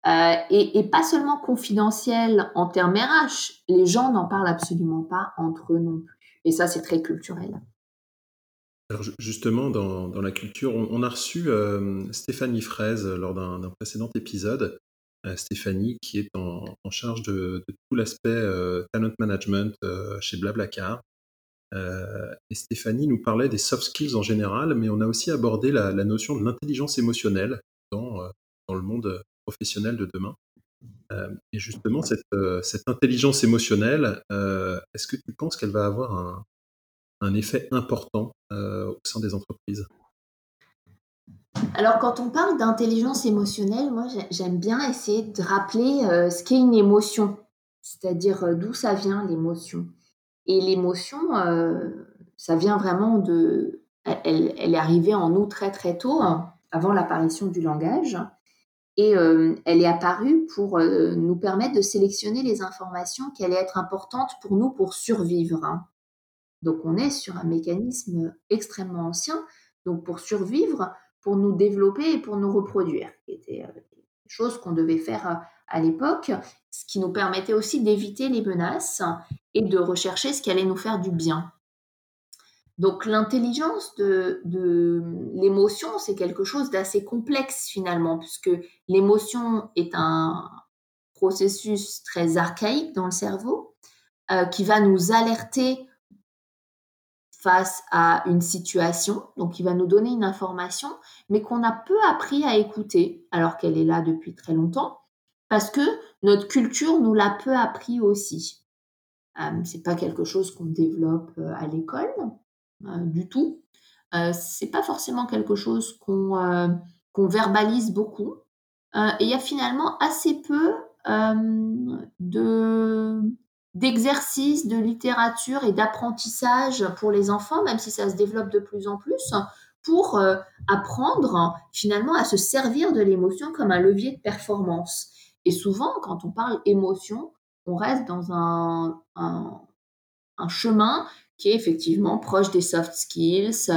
Euh, et, pas seulement confidentiel en termes RH, les gens n'en parlent absolument pas entre eux non plus. Et ça, c'est très culturel. Alors justement, dans, la culture, on, a reçu Stéphanie Fraise lors d'un précédent épisode Stéphanie, qui est en, charge de, tout l'aspect euh, talent management euh, chez Blablacar. Euh, et Stéphanie nous parlait des soft skills en général, mais on a aussi abordé la, notion de l'intelligence émotionnelle dans, le monde professionnel de demain. et justement, cette, intelligence émotionnelle, est-ce que tu penses qu'elle va avoir un effet important au sein des entreprises? Alors, quand on parle d'intelligence émotionnelle, moi, j'aime bien essayer de rappeler euh, ce qu'est une émotion, c'est-à-dire euh, d'où ça vient l'émotion. Et l'émotion, euh, ça vient vraiment de... Elle, est arrivée en nous très très tôt, hein, avant l'apparition du langage, et elle est apparue pour nous permettre de sélectionner les informations qui allaient être importantes pour nous pour survivre. Hein. Donc, on est sur un mécanisme extrêmement ancien. Donc, pour survivre, pour nous développer et pour nous reproduire, qui était euh, des qu'on devait faire euh, à l'époque, ce qui nous permettait aussi d'éviter les menaces et de rechercher ce qui allait nous faire du bien. Donc l'intelligence de, de l'émotion, c'est quelque chose d'assez complexe finalement, puisque l'émotion est un processus très archaïque dans le cerveau euh, qui va nous alerter face à une situation, donc il va nous donner une information, mais qu'on a peu appris à écouter, alors qu'elle est là depuis très longtemps, parce que notre culture nous l'a peu appris aussi. Euh, c'est pas quelque chose qu'on développe euh, à l'école euh, du tout. C'est pas forcément quelque chose qu'on qu'on verbalise beaucoup. et il y a finalement assez peu de d'exercices, de littérature et d'apprentissage pour les enfants, même si ça se développe de plus en plus, pour euh, apprendre finalement à se servir de l'émotion comme un levier de performance. Et souvent, quand on parle émotion, on reste dans un, un, un chemin qui est effectivement proche des soft skills.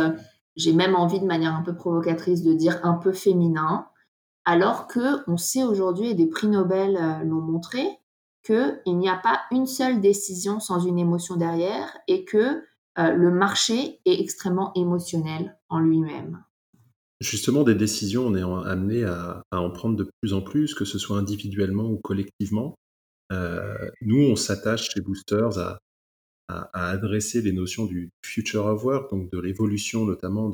J'ai même envie de manière un peu provocatrice de dire un peu féminin, alors que on sait aujourd'hui, et des prix Nobel euh, l'ont montré, qu'il n'y a pas une seule décision sans une émotion derrière et que euh, le marché est extrêmement émotionnel en lui-même. Justement, des décisions, on est amené à, en prendre de plus en plus, que ce soit individuellement ou collectivement. Euh, nous, on s'attache chez Boosters à, adresser les notions du future of work, donc de l'évolution notamment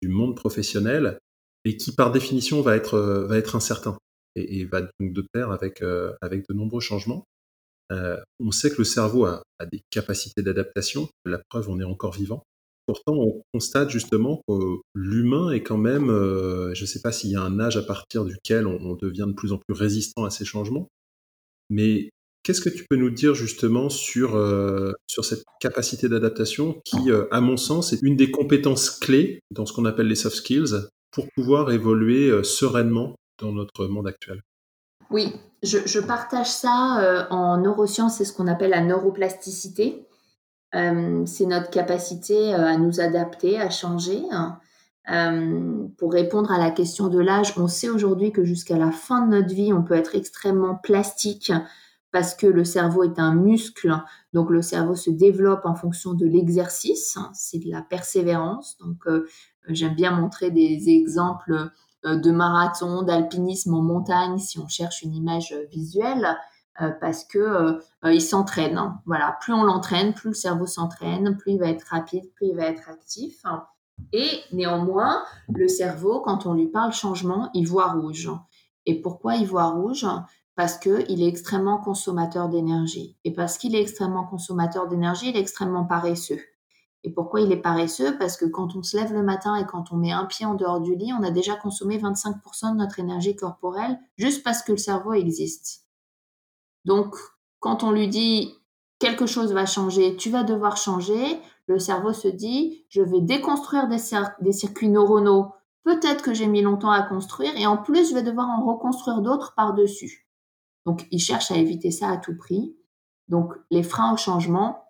du monde professionnel, et qui par définition va être, va être incertain et, va donc de pair avec, euh, avec de nombreux changements. Euh, on sait que le cerveau a, des capacités d'adaptation. La preuve, on est encore vivant. Pourtant, on constate justement que l'humain est quand même, euh, je ne sais pas s'il y a un âge à partir duquel on, devient de plus en plus résistant à ces changements, mais qu'est-ce que tu peux nous dire justement sur, sur cette capacité d'adaptation qui, à mon sens, est une des compétences clés dans ce qu'on appelle les soft skills pour pouvoir évoluer sereinement dans notre monde actuel Oui, je, partage ça en neurosciences, c'est ce qu'on appelle la neuroplasticité. c'est notre capacité à nous adapter, à changer. Hein. pour répondre à la question de l'âge, on sait aujourd'hui que jusqu'à la fin de notre vie, on peut être extrêmement plastique parce que le cerveau est un muscle, donc le cerveau se développe en fonction de l'exercice, hein, c'est de la persévérance. Donc euh, j'aime bien montrer des exemples euh, de marathon, d'alpinisme en montagne si on cherche une image visuelle. Euh, parce que il s'entraîne. Hein. Voilà, plus on l'entraîne, plus le cerveau s'entraîne, plus il va être rapide, plus il va être actif. Et néanmoins, le cerveau, quand on lui parle changement, il voit rouge. Et pourquoi il voit rouge? Parce qu'il est extrêmement consommateur d'énergie. Et parce qu'il est extrêmement consommateur d'énergie, il est extrêmement paresseux. Et pourquoi il est paresseux? Parce que quand on se lève le matin et quand on met un pied en dehors du lit, on a déjà consommé 25% de notre énergie corporelle juste parce que le cerveau existe. Donc, quand on lui dit quelque chose va changer, tu vas devoir changer, le cerveau se dit, je vais déconstruire des, circuits neuronaux, peut-être que j'ai mis longtemps à construire, et en plus, je vais devoir en reconstruire d'autres par-dessus. Donc, ils cherchent à éviter ça à tout prix. Donc, les freins au changement,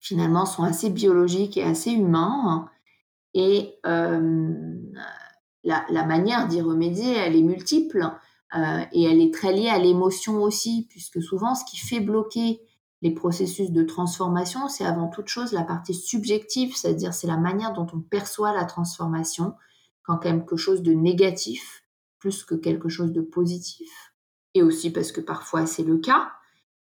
finalement, sont assez biologiques et assez humains. Et euh, la, manière d'y remédier, elle est multiple euh, et elle est très liée à l'émotion aussi, puisque souvent, ce qui fait bloquer les processus de transformation, c'est avant toute chose la partie subjective, c'est-à-dire c'est la manière dont on perçoit la transformation quand quelque chose de négatif plus que quelque chose de positif et aussi parce que parfois c'est le cas.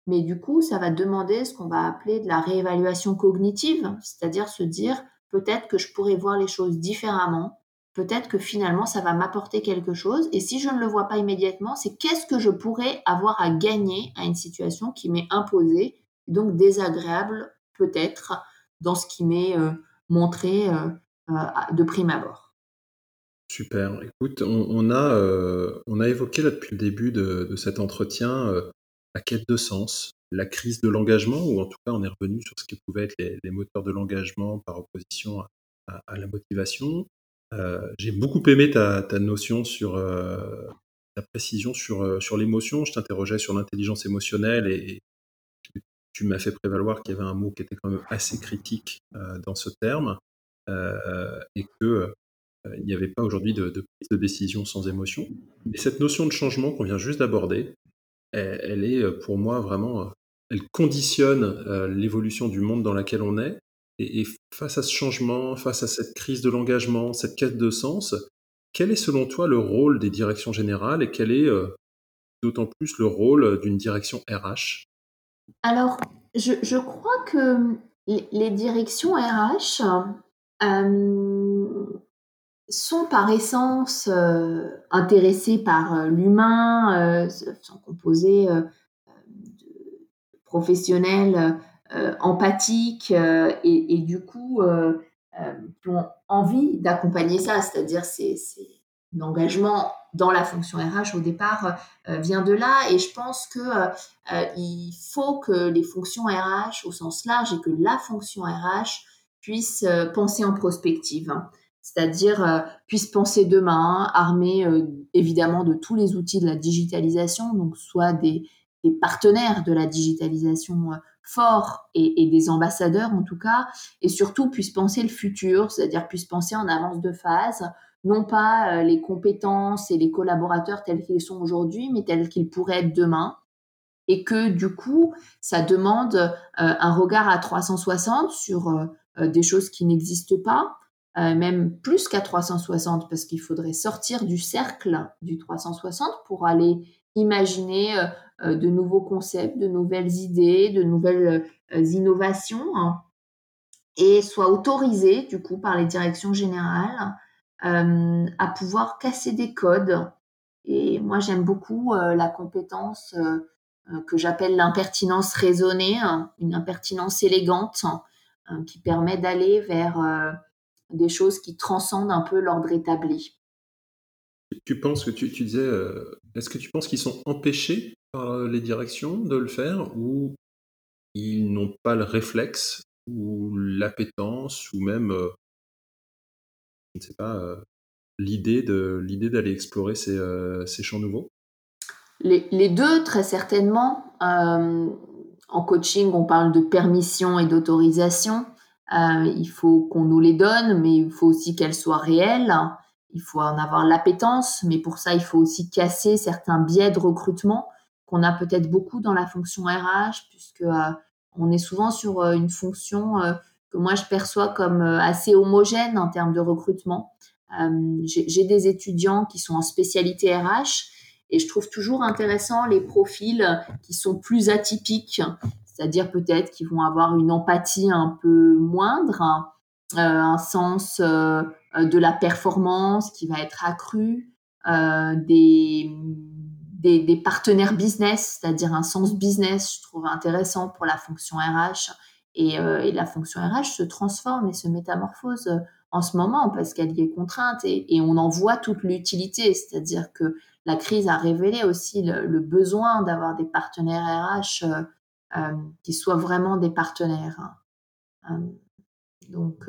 Mais du coup, ça va demander ce qu'on va appeler de la réévaluation cognitive, c'est-à-dire se dire peut-être que je pourrais voir les choses différemment, peut-être que finalement ça va m'apporter quelque chose, et si je ne le vois pas immédiatement, c'est qu'est-ce que je pourrais avoir à gagner à une situation qui m'est imposée, donc désagréable peut-être dans ce qui m'est euh, montré euh, euh, de prime abord. Super. Écoute, on, a, euh, on a évoqué là depuis le début de, cet entretien la quête de sens, la crise de l'engagement, ou en tout cas on est revenu sur ce qui pouvaient être les, moteurs de l'engagement par opposition à, la motivation. Euh, j'ai beaucoup aimé ta, notion sur ta précision sur, sur l'émotion. Je t'interrogeais sur l'intelligence émotionnelle et, tu m'as fait prévaloir qu'il y avait un mot qui était quand même assez critique dans ce terme et que euh, il n'y avait pas aujourd'hui de, prise de décision sans émotion. Et cette notion de changement qu'on vient juste d'aborder, elle, est euh, pour moi vraiment, euh, elle conditionne l'évolution du monde dans lequel on est. Et, face à ce changement, face à cette crise de l'engagement, cette quête de sens, quel est selon toi le rôle des directions générales et quel est d'autant plus le rôle d'une direction RH Alors, je, crois que les, directions RH sont par essence euh, intéressés par euh, l'humain, euh, sont composés de professionnels empathiques et, du coup ont envie d'accompagner ça, c'est-à-dire c'est l'engagement dans la fonction RH au départ vient de là et je pense que il faut que les fonctions RH au sens large et que la fonction RH puisse penser en prospective. C'est-à-dire euh, puisse penser demain, armé euh, évidemment de tous les outils de la digitalisation, donc soit des, partenaires de la digitalisation euh, forts et, des ambassadeurs en tout cas, et surtout puisse penser le futur, c'est-à-dire puisse penser en avance de phase, non pas les compétences et les collaborateurs tels qu'ils sont aujourd'hui, mais tels qu'ils pourraient être demain. Et que du coup, ça demande un regard à 360 sur des choses qui n'existent pas, euh, même plus qu'à 360, parce qu'il faudrait sortir du cercle du 360 pour aller imaginer euh, euh, de nouveaux concepts, de nouvelles idées, de nouvelles innovations, hein, et soit autorisé du coup par les directions générales à pouvoir casser des codes. Et moi j'aime beaucoup la compétence que j'appelle l'impertinence raisonnée, hein, une impertinence élégante hein, qui permet d'aller vers des choses qui transcendent un peu l'ordre établi. Tu penses que tu, disais, euh, est-ce que tu penses qu'ils sont empêchés par euh, les directions de le faire ou ils n'ont pas le réflexe ou l'appétence ou même, euh, je ne sais pas, l'idée de l'idée d'aller explorer ces, ces, champs nouveaux? Les, les, deux, très certainement. en coaching, on parle de permission et d'autorisation. Il faut qu'on nous les donne, mais il faut aussi qu'elles soient réelles. Il faut en avoir l'appétence, mais pour ça, il faut aussi casser certains biais de recrutement qu'on a peut-être beaucoup dans la fonction RH, puisque euh, on est souvent sur euh, une fonction euh, que moi je perçois comme assez homogène en termes de recrutement. J'ai des étudiants qui sont en spécialité RH et je trouve toujours intéressant les profils qui sont plus atypiques, c'est-à-dire peut-être qu'ils vont avoir une empathie un peu moindre, un sens de la performance qui va être accru, des des, partenaires business, c'est-à-dire un sens business, je trouve intéressant pour la fonction RH. Euh, et, la fonction RH se transforme et se métamorphose euh, en ce moment parce qu'elle y est contrainte et, on en voit toute l'utilité. C'est-à-dire que la crise a révélé aussi le, besoin d'avoir des partenaires RH euh, qui soient vraiment des partenaires. donc,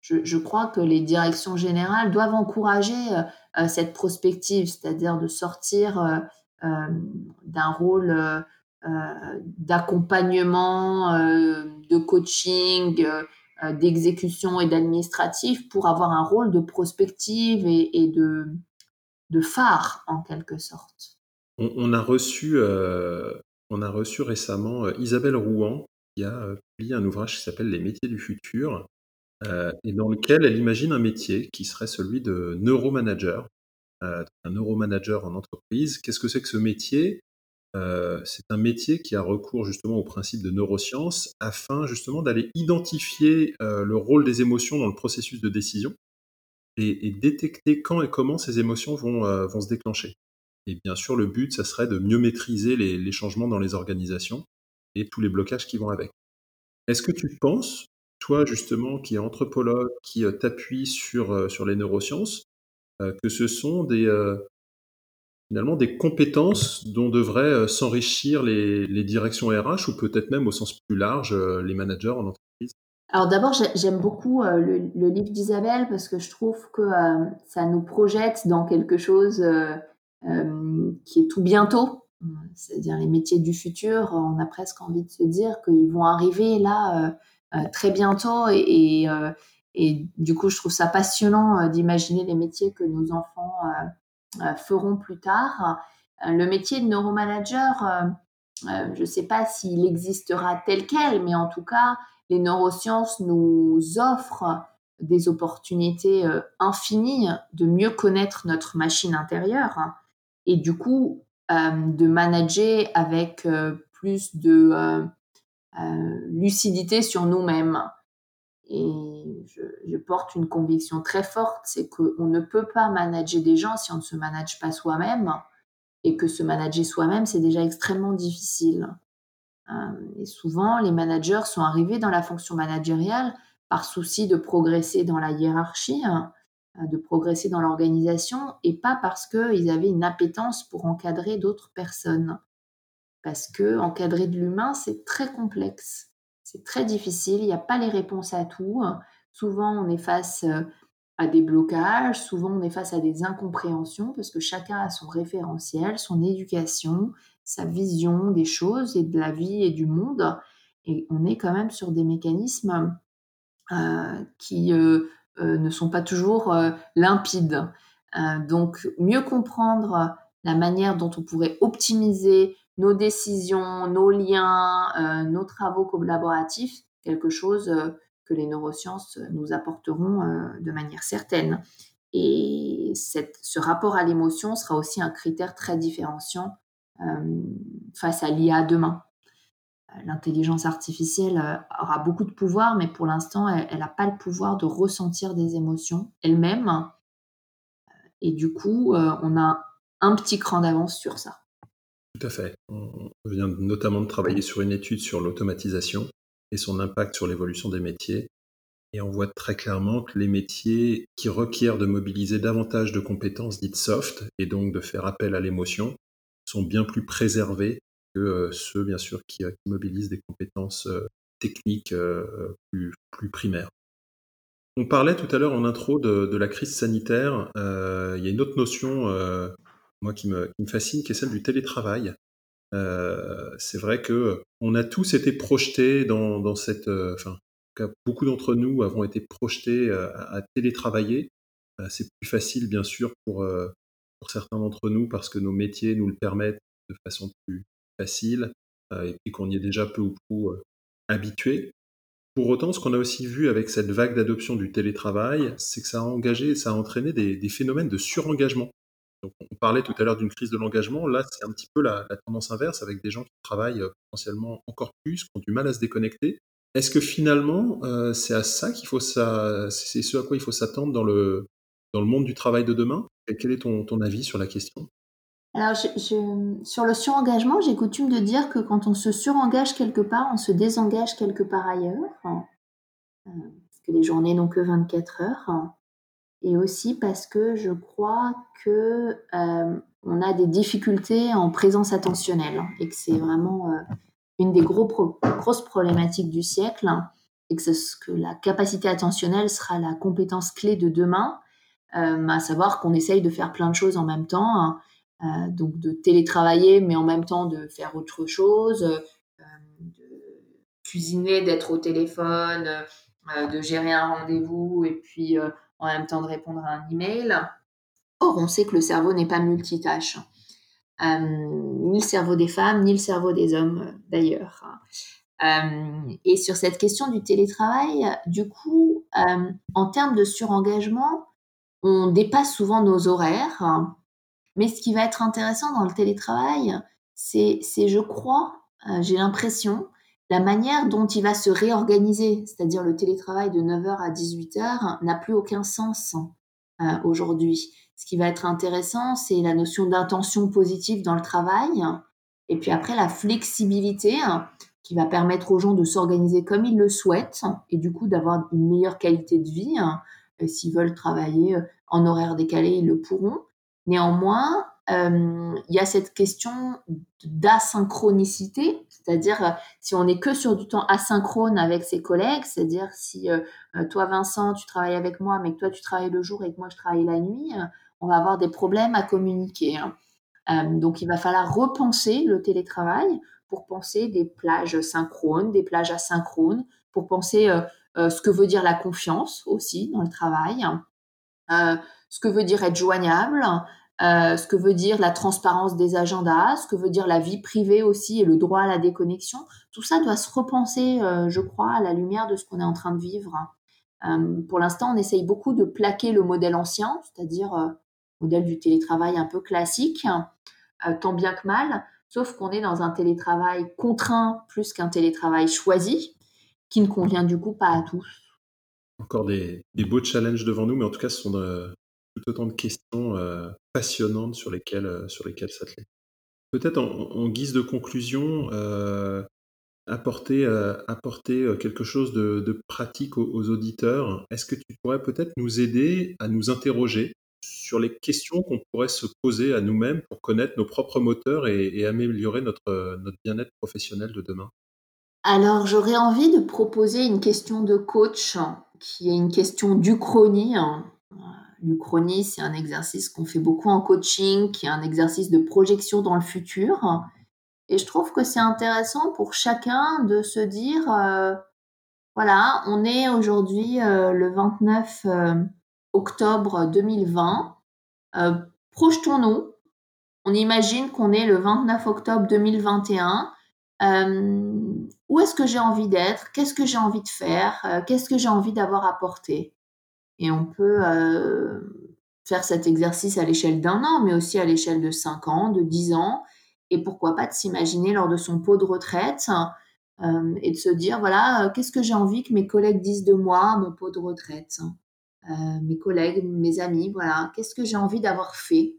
je, je, crois que les directions générales doivent encourager cette prospective, c'est-à-dire de sortir euh, d'un rôle euh, euh, d'accompagnement, de coaching, d'exécution et d'administratif pour avoir un rôle de prospective et, de phare en quelque sorte. On, a reçu, on a reçu récemment Isabelle Rouen qui a publié un ouvrage qui s'appelle Les métiers du futur et dans lequel elle imagine un métier qui serait celui de neuromanager. Euh, un neuromanager en entreprise. Qu'est-ce que c'est que ce métier? Euh, C'est un métier qui a recours justement au principe de neurosciences afin justement d'aller identifier euh, le rôle des émotions dans le processus de décision et, détecter quand et comment ces émotions vont se déclencher. Et bien sûr, le but, ça serait de mieux maîtriser les, changements dans les organisations et tous les blocages qui vont avec. Est-ce que tu penses, toi justement, qui es anthropologue, qui t'appuie sur, sur les neurosciences, euh, que ce sont euh, finalement des compétences dont devraient euh, s'enrichir les, directions RH ou peut-être même au sens plus large les managers en entreprise? Alors d'abord, j'aime beaucoup le, livre d'Isabelle parce que je trouve que ça nous projette dans quelque chose qui est tout bientôt, c'est-à-dire les métiers du futur. On a presque envie de se dire qu'ils vont arriver là très bientôt et, du coup, je trouve ça passionnant euh, d'imaginer les métiers que nos enfants euh, euh, feront plus tard. Le métier de neuromanager, je ne sais pas s'il existera tel quel, mais en tout cas, les neurosciences nous offrent des opportunités infinies de mieux connaître notre machine intérieure et du coup de manager avec plus de lucidité sur nous-mêmes. Et je, porte une conviction très forte, c'est qu'on ne peut pas manager des gens si on ne se manage pas soi-même, et que se manager soi-même, c'est déjà extrêmement difficile. Euh, et souvent, les managers sont arrivés dans la fonction managériale par souci de progresser dans la hiérarchie, hein, de progresser dans l'organisation, et pas parce qu'ils avaient une appétence pour encadrer d'autres personnes. Parce que encadrer de l'humain, c'est très complexe. C'est très difficile, il n'y a pas les réponses à tout. Souvent, on est face euh, à des blocages, souvent on est face à des incompréhensions parce que chacun a son référentiel, son éducation, sa vision des choses et de la vie et du monde. Et on est quand même sur des mécanismes euh, qui euh, ne sont pas toujours limpides. donc, mieux comprendre la manière dont on pourrait optimiser nos décisions, nos liens, euh, nos travaux collaboratifs, quelque chose euh, que les neurosciences nous apporteront euh, de manière certaine. Et ce rapport à l'émotion sera aussi un critère très différenciant face à l'IA demain. L'intelligence artificielle aura beaucoup de pouvoir, mais pour l'instant, elle n'a pas le pouvoir de ressentir des émotions elle-même. Et du coup, on a un petit cran d'avance sur ça. Tout à fait. On vient notamment de travailler sur une étude sur l'automatisation et son impact sur l'évolution des métiers. Et on voit très clairement que les métiers qui requièrent de mobiliser davantage de compétences dites soft et donc de faire appel à l'émotion sont bien plus préservés que euh, ceux, bien sûr, qui, euh, mobilisent des compétences euh, techniques plus, plus primaires. On parlait tout à l'heure en intro de, la crise sanitaire. Il y a une autre notion, moi, qui me, fascine, qui est celle du télétravail. C'est vrai que on a tous été projetés dans, cette, enfin, beaucoup d'entre nous avons été projetés à, télétravailler. c'est plus facile, bien sûr, pour pour certains d'entre nous parce que nos métiers nous le permettent de façon plus facile et puis qu'on y est déjà peu ou prou habitué. Pour autant, ce qu'on a aussi vu avec cette vague d'adoption du télétravail, c'est que ça a engagé, ça a entraîné des, phénomènes de surengagement. Donc, on parlait tout à l'heure d'une crise de l'engagement. Là, c'est un petit peu la, tendance inverse avec des gens qui travaillent euh, potentiellement encore plus, qui ont du mal à se déconnecter. Est-ce que finalement, euh, c'est à ça qu'il faut c'est ce à quoi il faut s'attendre dans le dans le monde du travail de demain? Et quel est ton, ton avis sur la question? Alors, sur le surengagement, j'ai coutume de dire que quand on se surengage quelque part, on se désengage quelque part ailleurs. Euh, parce que les journées n'ont que 24 heures. Et aussi parce que je crois que euh, on a des difficultés en présence attentionnelle et que c'est vraiment euh, une des gros grosses problématiques du siècle et que, que, la capacité attentionnelle sera la compétence clé de demain, à savoir qu'on essaye de faire plein de choses en même temps euh, donc de télétravailler, mais en même temps de faire autre chose, euh, de cuisiner, d'être au téléphone, euh, de gérer un rendez-vous et puis en même temps de répondre à un email. Or, on sait que le cerveau n'est pas multitâche. ni le cerveau des femmes, ni le cerveau des hommes d'ailleurs. et sur cette question du télétravail, du coup, en termes de surengagement, on dépasse souvent nos horaires. Mais ce qui va être intéressant dans le télétravail, c'est, je crois, euh, j'ai l'impression, la manière dont il va se réorganiser, c'est-à-dire le télétravail de 9h à 18h, n'a plus aucun sens euh, aujourd'hui. Ce qui va être intéressant, c'est la notion d'intention positive dans le travail, et puis après la flexibilité qui va permettre aux gens de s'organiser comme ils le souhaitent, et du coup d'avoir une meilleure qualité de vie. S'ils veulent travailler en horaire décalé, ils le pourront. Néanmoins, euh, il y a cette question d'asynchronicité, c'est-à-dire euh, si on n'est que sur du temps asynchrone avec ses collègues, c'est-à-dire si euh, toi Vincent tu travailles avec moi mais que toi tu travailles le jour et que moi je travaille la nuit, on va avoir des problèmes à communiquer. Hein. donc il va falloir repenser le télétravail pour penser des plages synchrones, des plages asynchrones, pour penser ce que veut dire la confiance aussi dans le travail ce que veut dire être joignable, euh, ce que veut dire la transparence des agendas, ce que veut dire la vie privée aussi et le droit à la déconnexion. Tout ça doit se repenser, euh, je crois, à la lumière de ce qu'on est en train de vivre. Euh, pour l'instant, on essaye beaucoup de plaquer le modèle ancien, c'est-à-dire le modèle du télétravail un peu classique, tant bien que mal, sauf qu'on est dans un télétravail contraint plus qu'un télétravail choisi, qui ne convient du coup pas à tous. Encore des, beaux challenges devant nous, mais en tout cas, ce sont tout autant de questions euh, passionnantes sur lesquelles, euh, sur lesquelles s'atteler. Peut-être en, guise de conclusion, euh, apporter, apporter quelque chose de, pratique aux, auditeurs. Est-ce que tu pourrais peut-être nous aider à nous interroger sur les questions qu'on pourrait se poser à nous-mêmes pour connaître nos propres moteurs et, améliorer notre, notre bien-être professionnel de demain? Alors, j'aurais envie de proposer une question de coach qui est une question d'Uchronie. L'Uchronie, c'est un exercice qu'on fait beaucoup en coaching, qui est un exercice de projection dans le futur. Et je trouve que c'est intéressant pour chacun de se dire, euh, voilà, on est aujourd'hui euh, le 29 euh, octobre 2020. Projetons-nous. On imagine qu'on est le 29 octobre 2021. où est-ce que j'ai envie d'être? Qu'est-ce que j'ai envie de faire? Qu'est-ce que j'ai envie d'avoir apporté? Et on peut euh, faire cet exercice à l'échelle d'un an, mais aussi à l'échelle de 5 ans, de 10 ans, et pourquoi pas de s'imaginer lors de son pot de retraite euh, et de se dire, voilà, euh, qu'est-ce que j'ai envie que mes collègues disent de moi mon pot de retraite Mes collègues, mes amis, voilà, qu'est-ce que j'ai envie d'avoir fait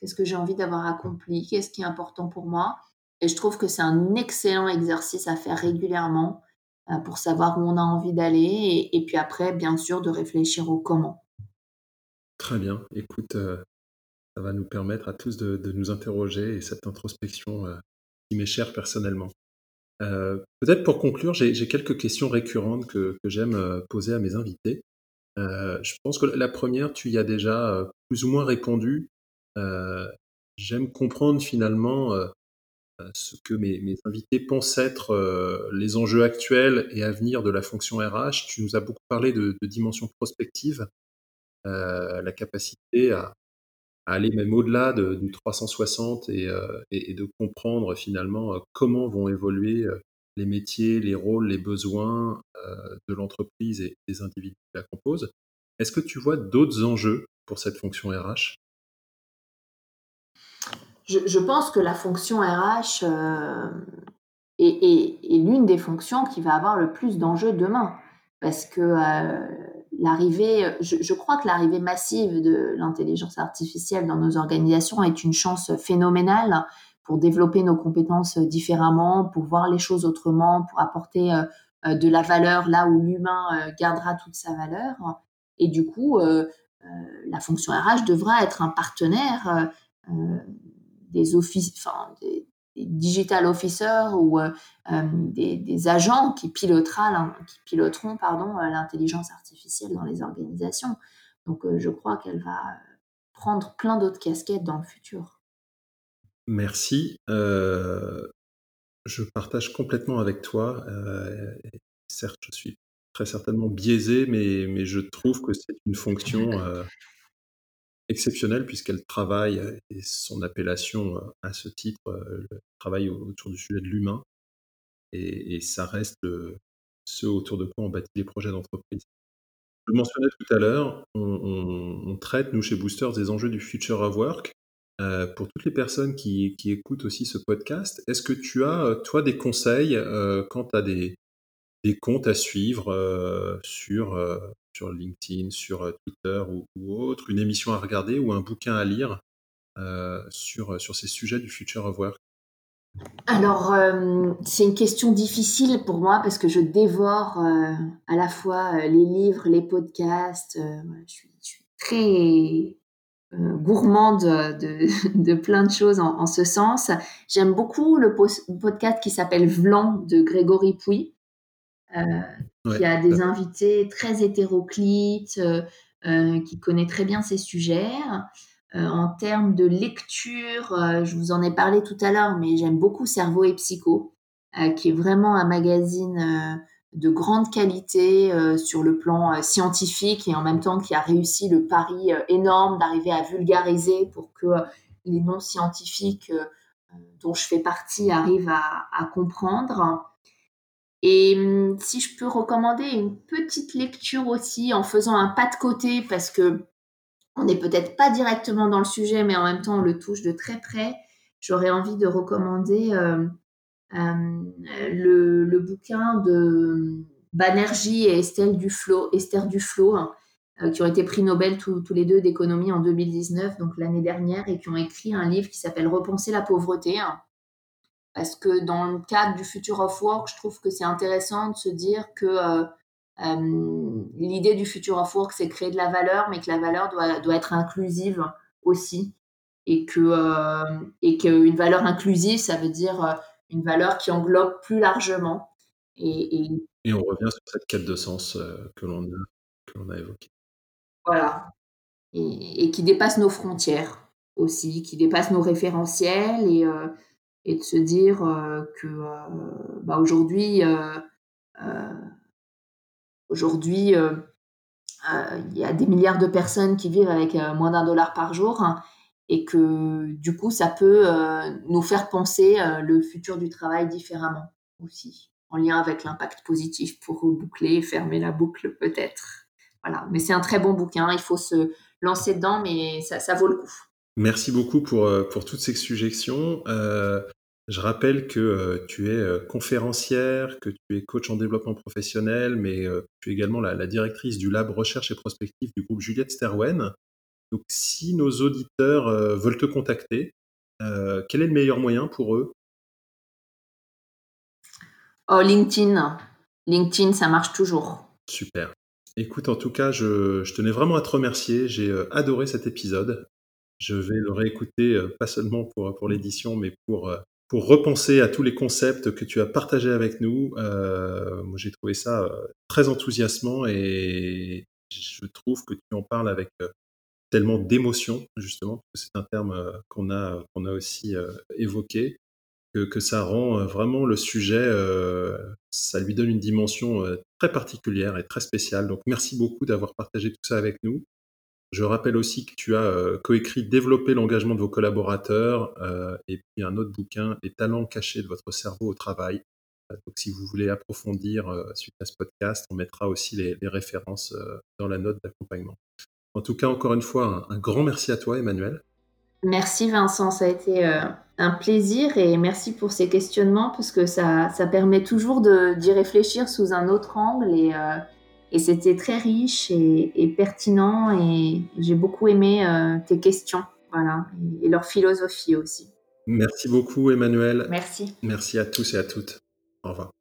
Qu'est-ce que j'ai envie d'avoir accompli Qu'est-ce qui est important pour moi. Et je trouve que c'est un excellent exercice à faire régulièrement pour savoir où on a envie d'aller et, puis après, bien sûr, de réfléchir au comment. Très bien. Écoute, euh, ça va nous permettre à tous de, nous interroger et cette introspection euh, qui m'est chère personnellement. Peut-être pour conclure, j'ai quelques questions récurrentes que, j'aime poser à mes invités. je pense que la première, tu y as déjà plus ou moins répondu. J'aime comprendre finalement ce que mes, invités pensent être les enjeux actuels et à venir de la fonction RH. Tu nous as beaucoup parlé de, dimension prospective, la capacité à, aller même au-delà de, du 360 et, et, de comprendre finalement comment vont évoluer les métiers, les rôles, les besoins de l'entreprise et des individus qui la composent. Est-ce que tu vois d'autres enjeux pour cette fonction RH je, pense que la fonction RH euh, est, l'une des fonctions qui va avoir le plus d'enjeux demain. Parce que euh, l'arrivée, je, crois que l'arrivée massive de l'intelligence artificielle dans nos organisations est une chance phénoménale pour développer nos compétences différemment, pour voir les choses autrement, pour apporter euh, de la valeur là où l'humain gardera toute sa valeur. Et du coup, la fonction RH devra être un partenaire des digital officers ou euh, euh, des, agents qui, piloteront euh, l'intelligence artificielle dans les organisations. Donc je crois qu'elle va prendre plein d'autres casquettes dans le futur. Merci. je partage complètement avec toi. certes, je suis très certainement biaisé, mais je trouve que c'est une fonction exceptionnelle puisqu'elle travaille, euh, et son appellation euh, à ce titre, euh, travaille autour du sujet de l'humain. Et, ça reste ce autour de quoi on bâtit les projets d'entreprise. Je le mentionnais tout à l'heure, on, traite, nous, chez Boosters, des enjeux du Future of Work. pour toutes les personnes qui, écoutent aussi ce podcast, est-ce que tu as, toi, des conseils quant à des comptes à suivre sur sur LinkedIn, sur euh, Twitter ou, autre, une émission à regarder ou un bouquin à lire euh, sur, sur ces sujets du Future of Work? Alors, euh, c'est une question difficile pour moi parce que je dévore à la fois les livres, les podcasts. je, suis, très gourmande de, <laughs> de, plein de choses en, ce sens. J'aime beaucoup le podcast qui s'appelle Vlan de Grégory Pouy, qui a des invités très hétéroclites, euh, euh, qui connaît très bien ces sujets. Euh, en termes de lecture, je vous en ai parlé tout à l'heure, mais j'aime beaucoup Cerveau et Psycho, qui est vraiment un magazine de grande qualité sur le plan scientifique et en même temps qui a réussi le pari énorme d'arriver à vulgariser pour que les non-scientifiques dont je fais partie arrivent à comprendre. Et hum, si je peux recommander une petite lecture aussi en faisant un pas de côté parce que on n'est peut-être pas directement dans le sujet, mais en même temps on le touche de très près, j'aurais envie de recommander euh, euh, le, bouquin de Banerjee et Duflo, Esther Duflo, hein, euh, qui ont été prix Nobel tous les deux d'économie en 2019, donc l'année dernière, et qui ont écrit un livre qui s'appelle Repenser la pauvreté. Hein parce que dans le cadre du Future of Work, je trouve que c'est intéressant de se dire que euh, euh, l'idée du Future of Work, c'est créer de la valeur, mais que la valeur doit, doit être inclusive aussi. Et que euh, et qu'une valeur inclusive, ça veut dire une valeur qui englobe plus largement. Et, et... on revient sur cette quête de sens que l'on a, a évoquée. Voilà. Et, et, qui dépasse nos frontières aussi, qui dépasse nos référentiels et et de se dire euh, que euh, bah, aujourd'hui, euh, aujourd'hui, il y a des milliards de personnes qui vivent avec moins d'un dollar par jour hein, et que du coup, ça peut nous faire penser le futur du travail différemment aussi, en lien avec l'impact positif pour boucler, fermer la boucle peut-être. Voilà, mais c'est un très bon bouquin, il faut se lancer dedans, mais ça vaut le coup. Merci beaucoup pour, euh, pour toutes ces suggestions. Euh, je rappelle que euh, tu es conférencière, que tu es coach en développement professionnel, mais tu es également la, directrice du lab recherche et prospective du groupe Juliette Sterwen. Donc si nos auditeurs veulent te contacter, quel est le meilleur moyen pour eux? Oh, LinkedIn. LinkedIn, ça marche toujours. Super. Écoute, en tout cas, je, je tenais vraiment à te remercier. J'ai adoré cet épisode. Je vais le réécouter, euh, pas seulement pour, pour l'édition, mais pour, euh, pour repenser à tous les concepts que tu as partagés avec nous. Euh, moi, j'ai trouvé ça très enthousiasmant et je trouve que tu en parles avec tellement d'émotion, justement, parce que c'est un terme qu'on a, qu'on a aussi évoqué, que, que, ça rend vraiment le sujet, ça lui donne une dimension très particulière et très spéciale. Donc merci beaucoup d'avoir partagé tout ça avec nous. Je rappelle aussi que tu as euh, coécrit Développer l'engagement de vos collaborateurs euh, et puis un autre bouquin, Les talents cachés de votre cerveau au travail. Euh, donc, si vous voulez approfondir suite à ce podcast, on mettra aussi les, références dans la note d'accompagnement. En tout cas, encore une fois, un, grand merci à toi, Emmanuel. Merci Vincent, ça a été un plaisir et merci pour ces questionnements parce que ça, permet toujours d'y réfléchir sous un autre angle et c'était très riche et, pertinent et j'ai beaucoup aimé euh, tes questions, voilà, et, leur philosophie aussi. Merci beaucoup Emmanuel. Merci. Merci à tous et à toutes. Au revoir.